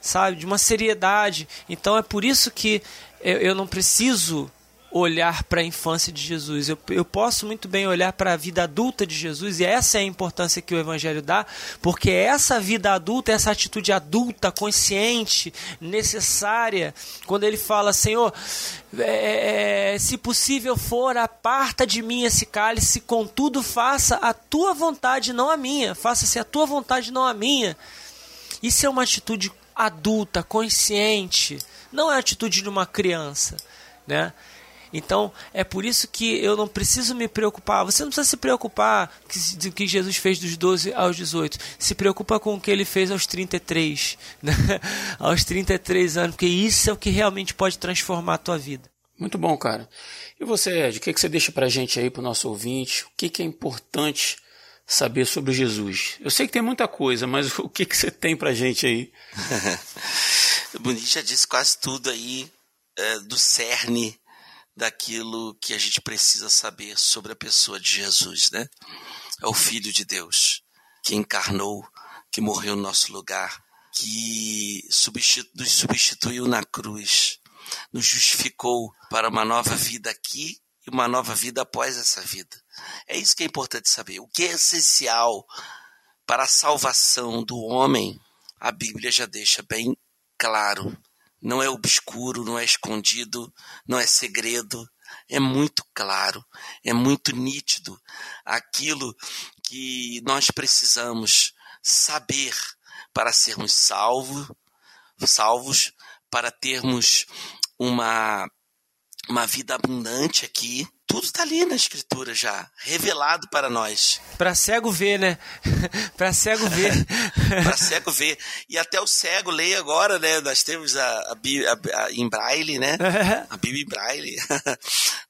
sabe? De uma seriedade. Então é por isso que eu, eu não preciso olhar para a infância de Jesus. Eu, eu posso muito bem olhar para a vida adulta de Jesus, e essa é a importância que o Evangelho dá, porque essa vida adulta, essa atitude adulta, consciente, necessária, quando ele fala, Senhor, é, é, se possível for, aparta de mim esse cálice, contudo faça a tua vontade, não a minha. Faça-se a tua vontade, não a minha. Isso é uma atitude adulta, consciente. Não é a atitude de uma criança, né? Então, é por isso que eu não preciso me preocupar. Você não precisa se preocupar do que Jesus fez dos 12 aos 18. Se preocupa com o que ele fez aos 33. Né? aos 33 anos, porque isso é o que realmente pode transformar a tua vida. Muito bom, cara. E você, Ed, o que, que você deixa pra gente aí, pro nosso ouvinte? O que, que é importante saber sobre Jesus? Eu sei que tem muita coisa, mas o que, que você tem pra gente aí? o Bonito já disse quase tudo aí é, do cerne daquilo que a gente precisa saber sobre a pessoa de Jesus, né? É o Filho de Deus, que encarnou, que morreu no nosso lugar, que substitu nos substituiu na cruz, nos justificou para uma nova vida aqui e uma nova vida após essa vida. É isso que é importante saber. O que é essencial para a salvação do homem, a Bíblia já deixa bem claro não é obscuro, não é escondido, não é segredo, é muito claro, é muito nítido aquilo que nós precisamos saber para sermos salvos, salvos, para termos uma uma vida abundante aqui tudo está ali na escritura já, revelado para nós. Para cego ver, né? para cego ver. para cego ver. E até o cego lê agora, né? Nós temos a, a, a, em braille, né? a Bíblia em braille.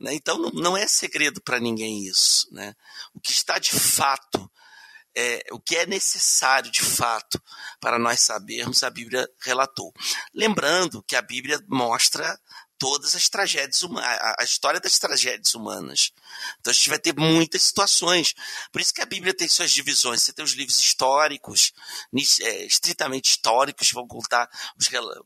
Né? então não, não é segredo para ninguém isso, né? O que está de fato é, o que é necessário de fato para nós sabermos, a Bíblia relatou. Lembrando que a Bíblia mostra todas as tragédias humanas, a história das tragédias humanas. Então a gente vai ter muitas situações. Por isso que a Bíblia tem suas divisões. Você tem os livros históricos, é, estritamente históricos, vão contar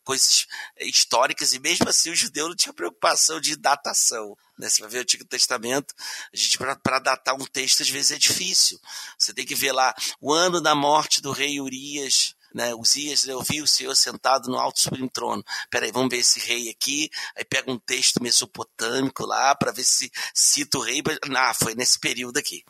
coisas é, históricas, e mesmo assim o judeu não tinha preocupação de datação. Né? Você vai ver o Antigo Testamento, a gente para datar um texto às vezes é difícil. Você tem que ver lá o ano da morte do rei Urias, né? Uzias, eu vi o Senhor sentado no alto sublime trono. Peraí, vamos ver esse rei aqui. Aí pega um texto mesopotâmico lá para ver se cita o rei. Ah, foi nesse período aqui.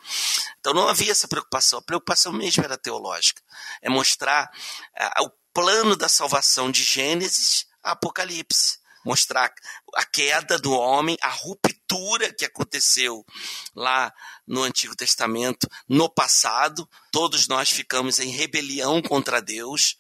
Então não havia essa preocupação. A preocupação mesmo era teológica. É mostrar ah, o plano da salvação de Gênesis a Apocalipse mostrar a queda do homem, a ruptura que aconteceu lá no Antigo Testamento, no passado. Todos nós ficamos em rebelião contra Deus.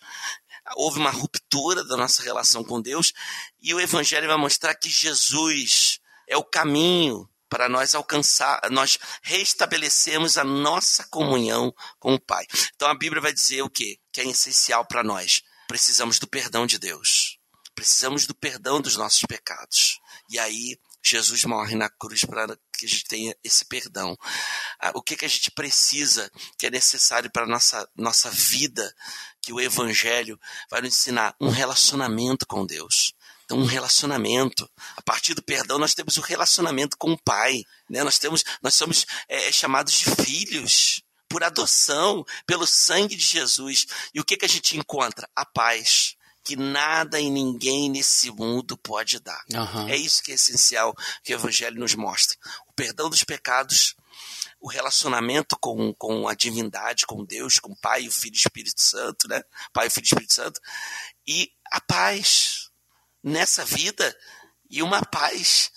Houve uma ruptura da nossa relação com Deus e o Evangelho vai mostrar que Jesus é o caminho para nós alcançar, nós restabelecermos a nossa comunhão com o Pai. Então a Bíblia vai dizer o quê? Que é essencial para nós. Precisamos do perdão de Deus. Precisamos do perdão dos nossos pecados. E aí, Jesus morre na cruz para que a gente tenha esse perdão. Ah, o que, que a gente precisa, que é necessário para a nossa, nossa vida, que o Evangelho vai nos ensinar? Um relacionamento com Deus. Então, um relacionamento. A partir do perdão, nós temos o um relacionamento com o Pai. Né? Nós, temos, nós somos é, chamados de filhos por adoção, pelo sangue de Jesus. E o que, que a gente encontra? A paz que nada e ninguém nesse mundo pode dar. Uhum. É isso que é essencial que o Evangelho nos mostra. O perdão dos pecados, o relacionamento com, com a divindade, com Deus, com o Pai, o Filho e o Espírito Santo, né? Pai, o Filho e o Espírito Santo. E a paz nessa vida e uma paz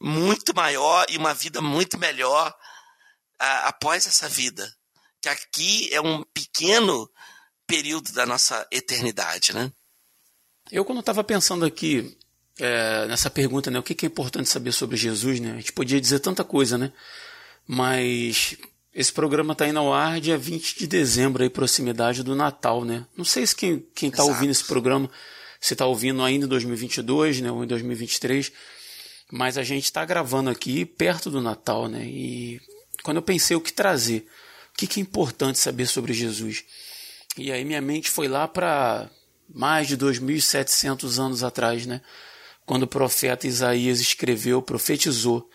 muito maior e uma vida muito melhor após essa vida. Que aqui é um pequeno período da nossa eternidade, né? Eu, quando estava pensando aqui é, nessa pergunta, né, o que, que é importante saber sobre Jesus, né? A gente podia dizer tanta coisa, né? Mas esse programa está indo ao ar dia 20 de dezembro, aí, proximidade do Natal, né? Não sei se quem, quem tá ouvindo esse programa, se está ouvindo ainda em 2022, né, ou em 2023, mas a gente está gravando aqui perto do Natal, né? E quando eu pensei o que trazer, o que, que é importante saber sobre Jesus, e aí minha mente foi lá para mais de 2.700 anos atrás, né? quando o profeta Isaías escreveu, profetizou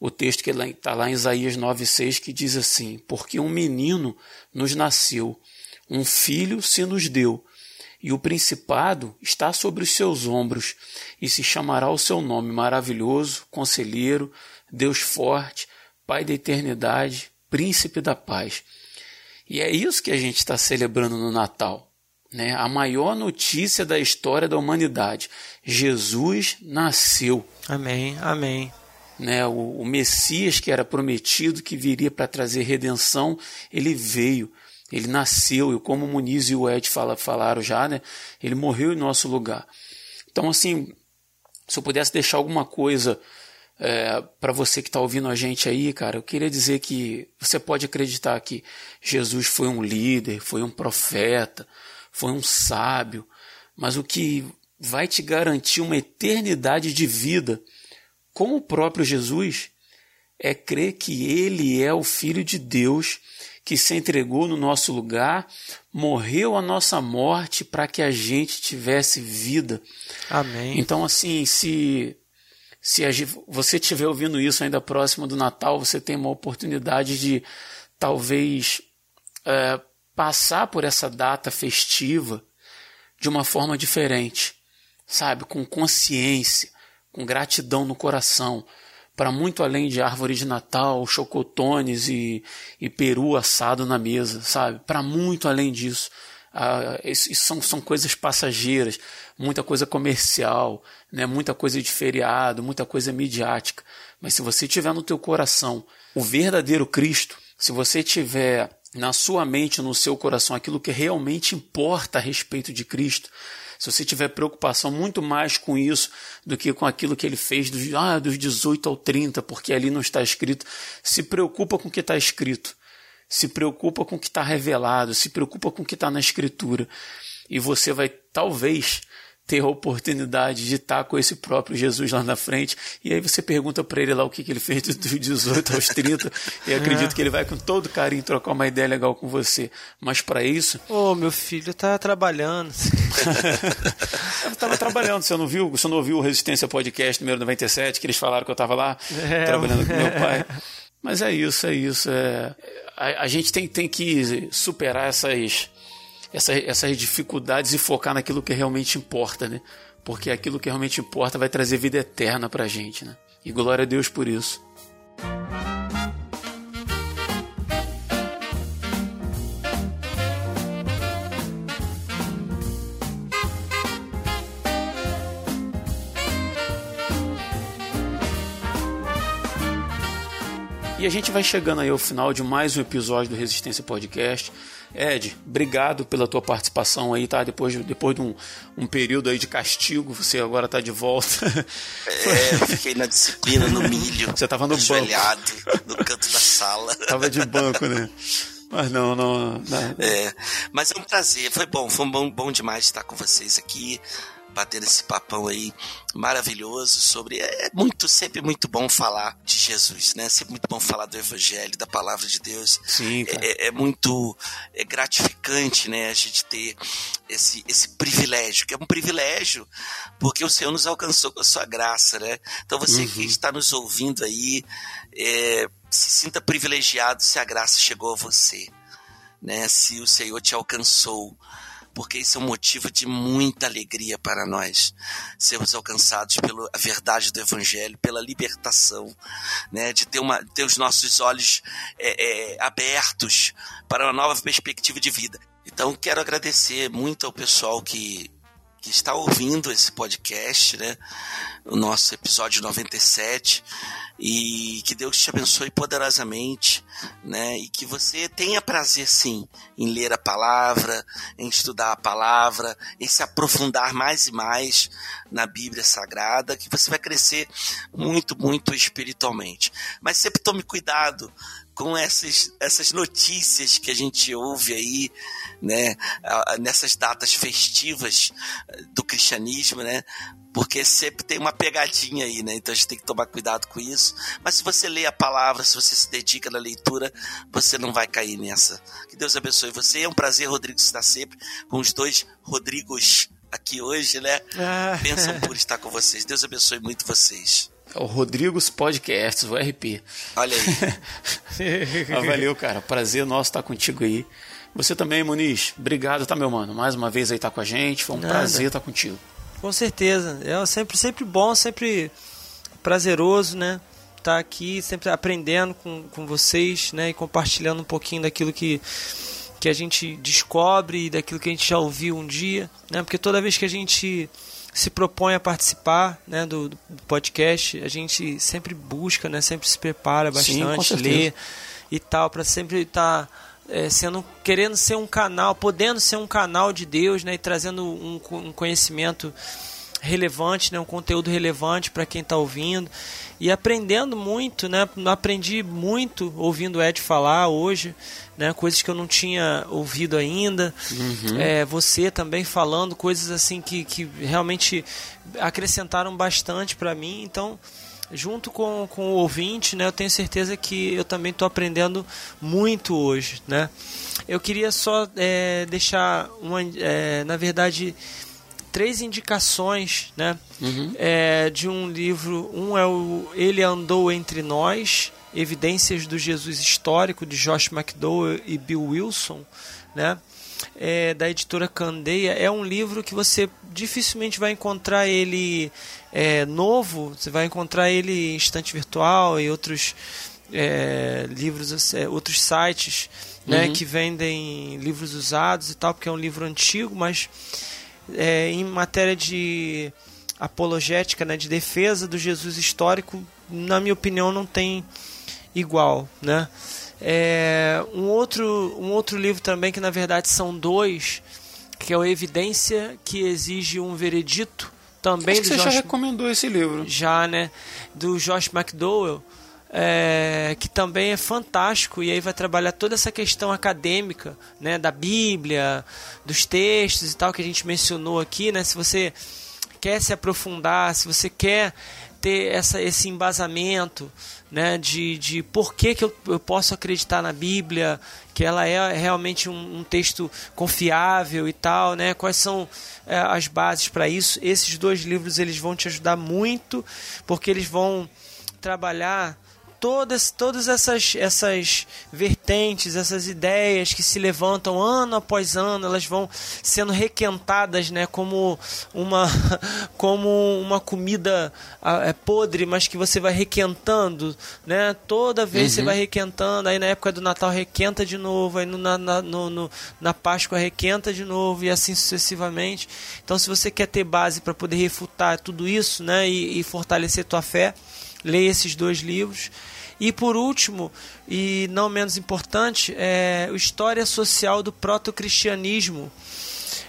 o texto que está lá em Isaías 9,6 que diz assim: Porque um menino nos nasceu, um filho se nos deu, e o principado está sobre os seus ombros, e se chamará o seu nome maravilhoso, conselheiro, Deus forte, Pai da eternidade, príncipe da paz. E é isso que a gente está celebrando no Natal. Né? A maior notícia da história da humanidade. Jesus nasceu. Amém, amém né, o, o Messias que era prometido, que viria para trazer redenção, ele veio, ele nasceu, e como o Muniz e o Ed fala, falaram já, né, ele morreu em nosso lugar. Então, assim, se eu pudesse deixar alguma coisa é, para você que está ouvindo a gente aí, cara, eu queria dizer que você pode acreditar que Jesus foi um líder, foi um profeta, foi um sábio, mas o que vai te garantir uma eternidade de vida como o próprio Jesus, é crer que ele é o Filho de Deus que se entregou no nosso lugar, morreu a nossa morte para que a gente tivesse vida. Amém. Então, assim, se, se você estiver ouvindo isso ainda próximo do Natal, você tem uma oportunidade de talvez é, passar por essa data festiva de uma forma diferente, sabe? Com consciência com gratidão no coração, para muito além de árvore de Natal, chocotones e, e peru assado na mesa, sabe? Para muito além disso. Ah, isso, isso são, são coisas passageiras, muita coisa comercial, né? muita coisa de feriado, muita coisa midiática. Mas se você tiver no teu coração o verdadeiro Cristo, se você tiver na sua mente, no seu coração, aquilo que realmente importa a respeito de Cristo, se você tiver preocupação muito mais com isso do que com aquilo que ele fez dos, ah, dos 18 ao 30, porque ali não está escrito, se preocupa com o que está escrito. Se preocupa com o que está revelado, se preocupa com o que está na escritura. E você vai, talvez, ter a oportunidade de estar com esse próprio Jesus lá na frente. E aí você pergunta para ele lá o que, que ele fez dos 18 aos 30. e acredito que ele vai com todo carinho trocar uma ideia legal com você. Mas para isso. Ô, oh, meu filho tá trabalhando. eu tava trabalhando, você não viu? Você não ouviu o Resistência Podcast número 97, que eles falaram que eu tava lá é, trabalhando com meu pai. Mas é isso, é isso. É... A, a gente tem, tem que superar essas essa, essas dificuldades e focar naquilo que realmente importa, né? Porque aquilo que realmente importa vai trazer vida eterna pra gente, né? E glória a Deus por isso. E a gente vai chegando aí ao final de mais um episódio do Resistência Podcast. Ed, obrigado pela tua participação aí, tá? Depois, depois de um, um período aí de castigo, você agora tá de volta. É, fiquei na disciplina, no milho. Você tava no banco. no canto da sala. Tava de banco, né? Mas não, não, não. É, mas é um prazer, foi bom, foi bom, bom demais estar com vocês aqui bater esse papão aí maravilhoso sobre. É, é muito, sempre muito bom falar de Jesus, né? Sempre muito bom falar do Evangelho, da palavra de Deus. Sim, é, é, muito é gratificante, né? A gente ter esse, esse privilégio, que é um privilégio, porque o Senhor nos alcançou com a sua graça, né? Então você uhum. que está nos ouvindo aí, é, se sinta privilegiado se a graça chegou a você. Né, se o Senhor te alcançou, porque isso é um motivo de muita alegria para nós, sermos alcançados pela verdade do Evangelho, pela libertação, né, de ter, uma, ter os nossos olhos é, é, abertos para uma nova perspectiva de vida. Então, quero agradecer muito ao pessoal que, que está ouvindo esse podcast, né, o nosso episódio 97 e que Deus te abençoe poderosamente, né? E que você tenha prazer sim em ler a palavra, em estudar a palavra, em se aprofundar mais e mais na Bíblia Sagrada, que você vai crescer muito, muito espiritualmente. Mas sempre tome cuidado com essas, essas notícias que a gente ouve aí, né, nessas datas festivas do cristianismo, né, porque sempre tem uma pegadinha aí, né? Então a gente tem que tomar cuidado com isso. Mas se você lê a palavra, se você se dedica na leitura, você não vai cair nessa. Que Deus abençoe você. É um prazer, Rodrigo, estar sempre com os dois Rodrigos aqui hoje, né? Ah. Bênção por estar com vocês. Deus abençoe muito vocês. É o Rodrigos Podcasts, o RP. Olha aí. Ah, valeu, cara. Prazer nosso estar contigo aí. Você também, Muniz. Obrigado, tá, meu mano? Mais uma vez aí tá com a gente. Foi um Nada. prazer estar contigo. Com certeza. É sempre, sempre bom, sempre prazeroso, né? Estar aqui, sempre aprendendo com, com vocês, né? E compartilhando um pouquinho daquilo que, que a gente descobre e daquilo que a gente já ouviu um dia, né? Porque toda vez que a gente se propõe a participar né, do, do podcast, a gente sempre busca, né? Sempre se prepara Sim, bastante, certeza. lê e tal, para sempre estar é, sendo querendo ser um canal, podendo ser um canal de Deus, né, e trazendo um, um conhecimento relevante, né, um conteúdo relevante para quem está ouvindo. E aprendendo muito, né, aprendi muito ouvindo o Ed falar hoje, né, coisas que eu não tinha ouvido ainda, É, você também falando coisas assim que, que realmente acrescentaram bastante para mim, então junto com, com o ouvinte, né, eu tenho certeza que eu também estou aprendendo muito hoje, né. Eu queria só é, deixar uma, é, na verdade, três indicações, né, é, de um livro. Um é o Ele andou entre nós, Evidências do Jesus Histórico de Josh McDowell e Bill Wilson, né. É, da editora Candeia é um livro que você dificilmente vai encontrar ele é, novo, você vai encontrar ele em estante virtual e outros é, livros, é, outros sites né, Uhum. que vendem livros usados e tal, porque é um livro antigo, mas é, em matéria de apologética, né, de defesa do Jesus histórico, na minha opinião, não tem igual, né? É, um outro um outro livro também que na verdade são dois, que é o Evidência que exige um veredito, também Acho que você já Josh recomendou esse livro. já, né, do Josh McDowell, é, que também é fantástico e aí vai trabalhar toda essa questão acadêmica, né, da Bíblia, dos textos e tal que a gente mencionou aqui, né, se você quer se aprofundar, se você quer ter essa, esse embasamento, né, de, de por que, que eu, eu posso acreditar na Bíblia, que ela é realmente um, um texto confiável e tal, né, quais são é, as bases para isso. Esses dois livros eles vão te ajudar muito, porque eles vão trabalhar todas, todas essas, essas vertentes, essas ideias que se levantam ano após ano, elas vão sendo requentadas, né, como uma, como uma comida ah, é, podre, mas que você vai requentando, né, toda vez você vai requentando, aí na época do Natal requenta de novo, aí no, na, na, no, no- na Páscoa requenta de novo e assim sucessivamente. Então, se você quer ter base para poder refutar tudo isso, né, e, e fortalecer tua fé, leia esses dois livros. E por último, e não menos importante, é o História Social do Proto-Cristianismo,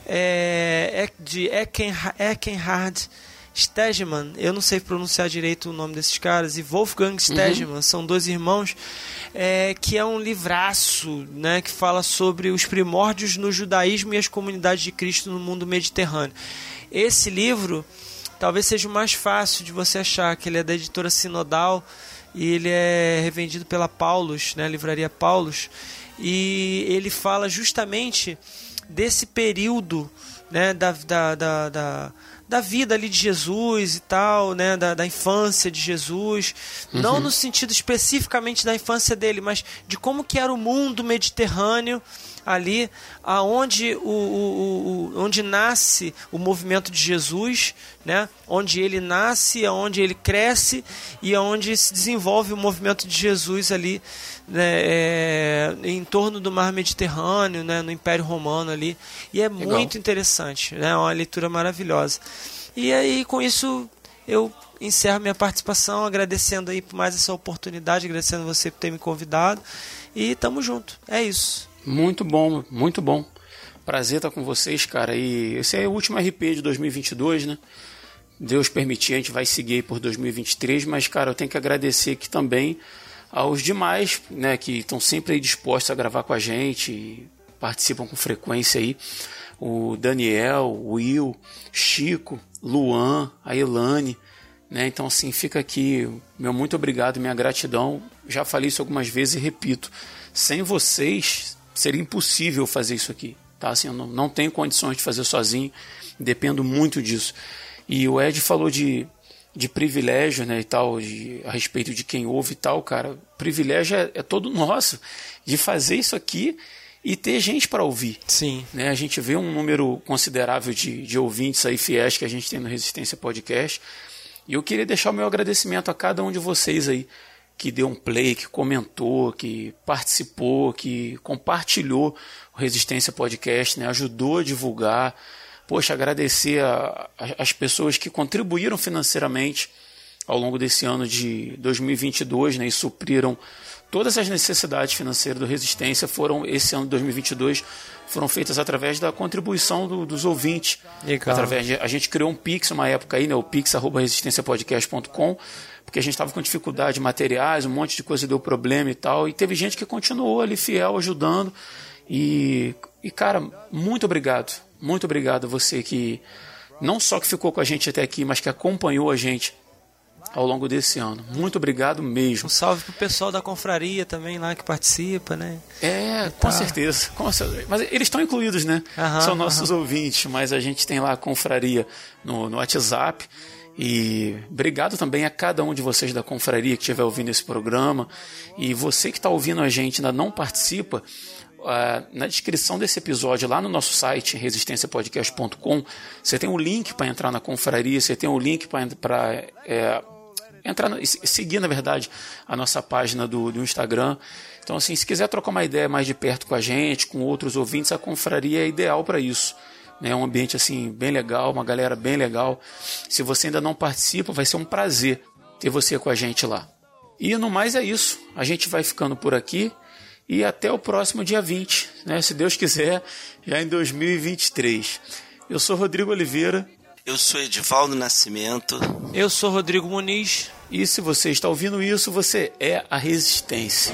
é, é de Eckenha- Eckenhard Stegemann, eu não sei pronunciar direito o nome desses caras, e Wolfgang Stegemann, são dois irmãos, é, que é um livraço né, que fala sobre os primórdios no judaísmo e as comunidades de Cristo no mundo mediterrâneo. Esse livro talvez seja o mais fácil de você achar, que ele é da editora Sinodal e ele é revendido pela Paulus, né, livraria Paulus, e ele fala justamente desse período né, da, da, da, da, da vida ali de Jesus e tal, né, da, da infância de Jesus, não no sentido especificamente da infância dele, mas de como que era o mundo mediterrâneo ali aonde o, o, o- onde nasce o movimento de Jesus, né? Onde ele nasce, aonde ele cresce e aonde se desenvolve o movimento de Jesus ali, né? é, em torno do Mar Mediterrâneo, né? No Império Romano ali e é muito interessante, né? É uma leitura maravilhosa. E aí com isso eu encerro minha participação agradecendo aí por mais essa oportunidade, agradecendo você por ter me convidado e tamo junto. É isso. Muito bom, muito bom. Prazer estar com vocês, cara. E esse é o último RP de 2022, né? Deus permitir, a gente vai seguir por 2023, mas, cara, eu tenho que agradecer aqui também aos demais, né, que estão sempre aí dispostos a gravar com a gente e participam com frequência aí. O Daniel, o Will, Chico, Luan, a Elane, né? Então, assim, fica aqui meu muito obrigado, minha gratidão. Já falei isso algumas vezes e repito: sem vocês seria impossível fazer isso aqui. Tá? Assim, eu não, não tenho condições de fazer sozinho, dependo muito disso. E o Ed falou de, de privilégio né, e tal, de, a respeito de quem ouve e tal, cara. Privilégio é, é todo nosso de fazer isso aqui e ter gente para ouvir. Sim. Né? A gente vê um número considerável de, de ouvintes aí fiéis que a gente tem no Resistência Podcast. E eu queria deixar o meu agradecimento a cada um de vocês aí que deu um play, que comentou, que participou, que compartilhou o Resistência Podcast, né? ajudou a divulgar. Poxa, agradecer a, a, as pessoas que contribuíram financeiramente ao longo desse ano de 2022 né? e supriram todas as necessidades financeiras do Resistência foram esse ano de 2022 foram feitas através da contribuição do, dos ouvintes. Legal. Através de, a gente criou um Pix uma época aí, né, o pix@resistenciapodcast.com, porque a gente estava com dificuldade de materiais, um monte de coisa deu problema e tal, e teve gente que continuou ali fiel ajudando. E, e cara, muito obrigado. Muito obrigado a você que não só que ficou com a gente até aqui, mas que acompanhou a gente ao longo desse ano. Muito obrigado mesmo. Um salve pro pessoal da confraria também lá que participa, né? É, com Tá. certeza, com certeza. Mas eles estão incluídos, né? Aham, São nossos ouvintes, mas a gente tem lá a confraria no, no WhatsApp. E obrigado também a cada um de vocês da confraria que estiver ouvindo esse programa. E você que está ouvindo a gente ainda não participa, ah, na descrição desse episódio, lá no nosso site, resistenciapodcast.com, você tem um link para entrar na confraria, você tem um link para é, entrar se- seguir, na verdade, a nossa página do, do Instagram. Então, assim, se quiser trocar uma ideia mais de perto com a gente, com outros ouvintes, a confraria é ideal para isso. Né? É um ambiente assim bem legal, uma galera bem legal. Se você ainda não participa, vai ser um prazer ter você com a gente lá. E no mais é isso. A gente vai ficando por aqui e até o próximo dia 20, né? Se Deus quiser, já em 2023. Eu sou Rodrigo Oliveira Eu sou Edivaldo Nascimento. Eu sou Rodrigo Muniz. e se você está ouvindo isso, você é a resistência.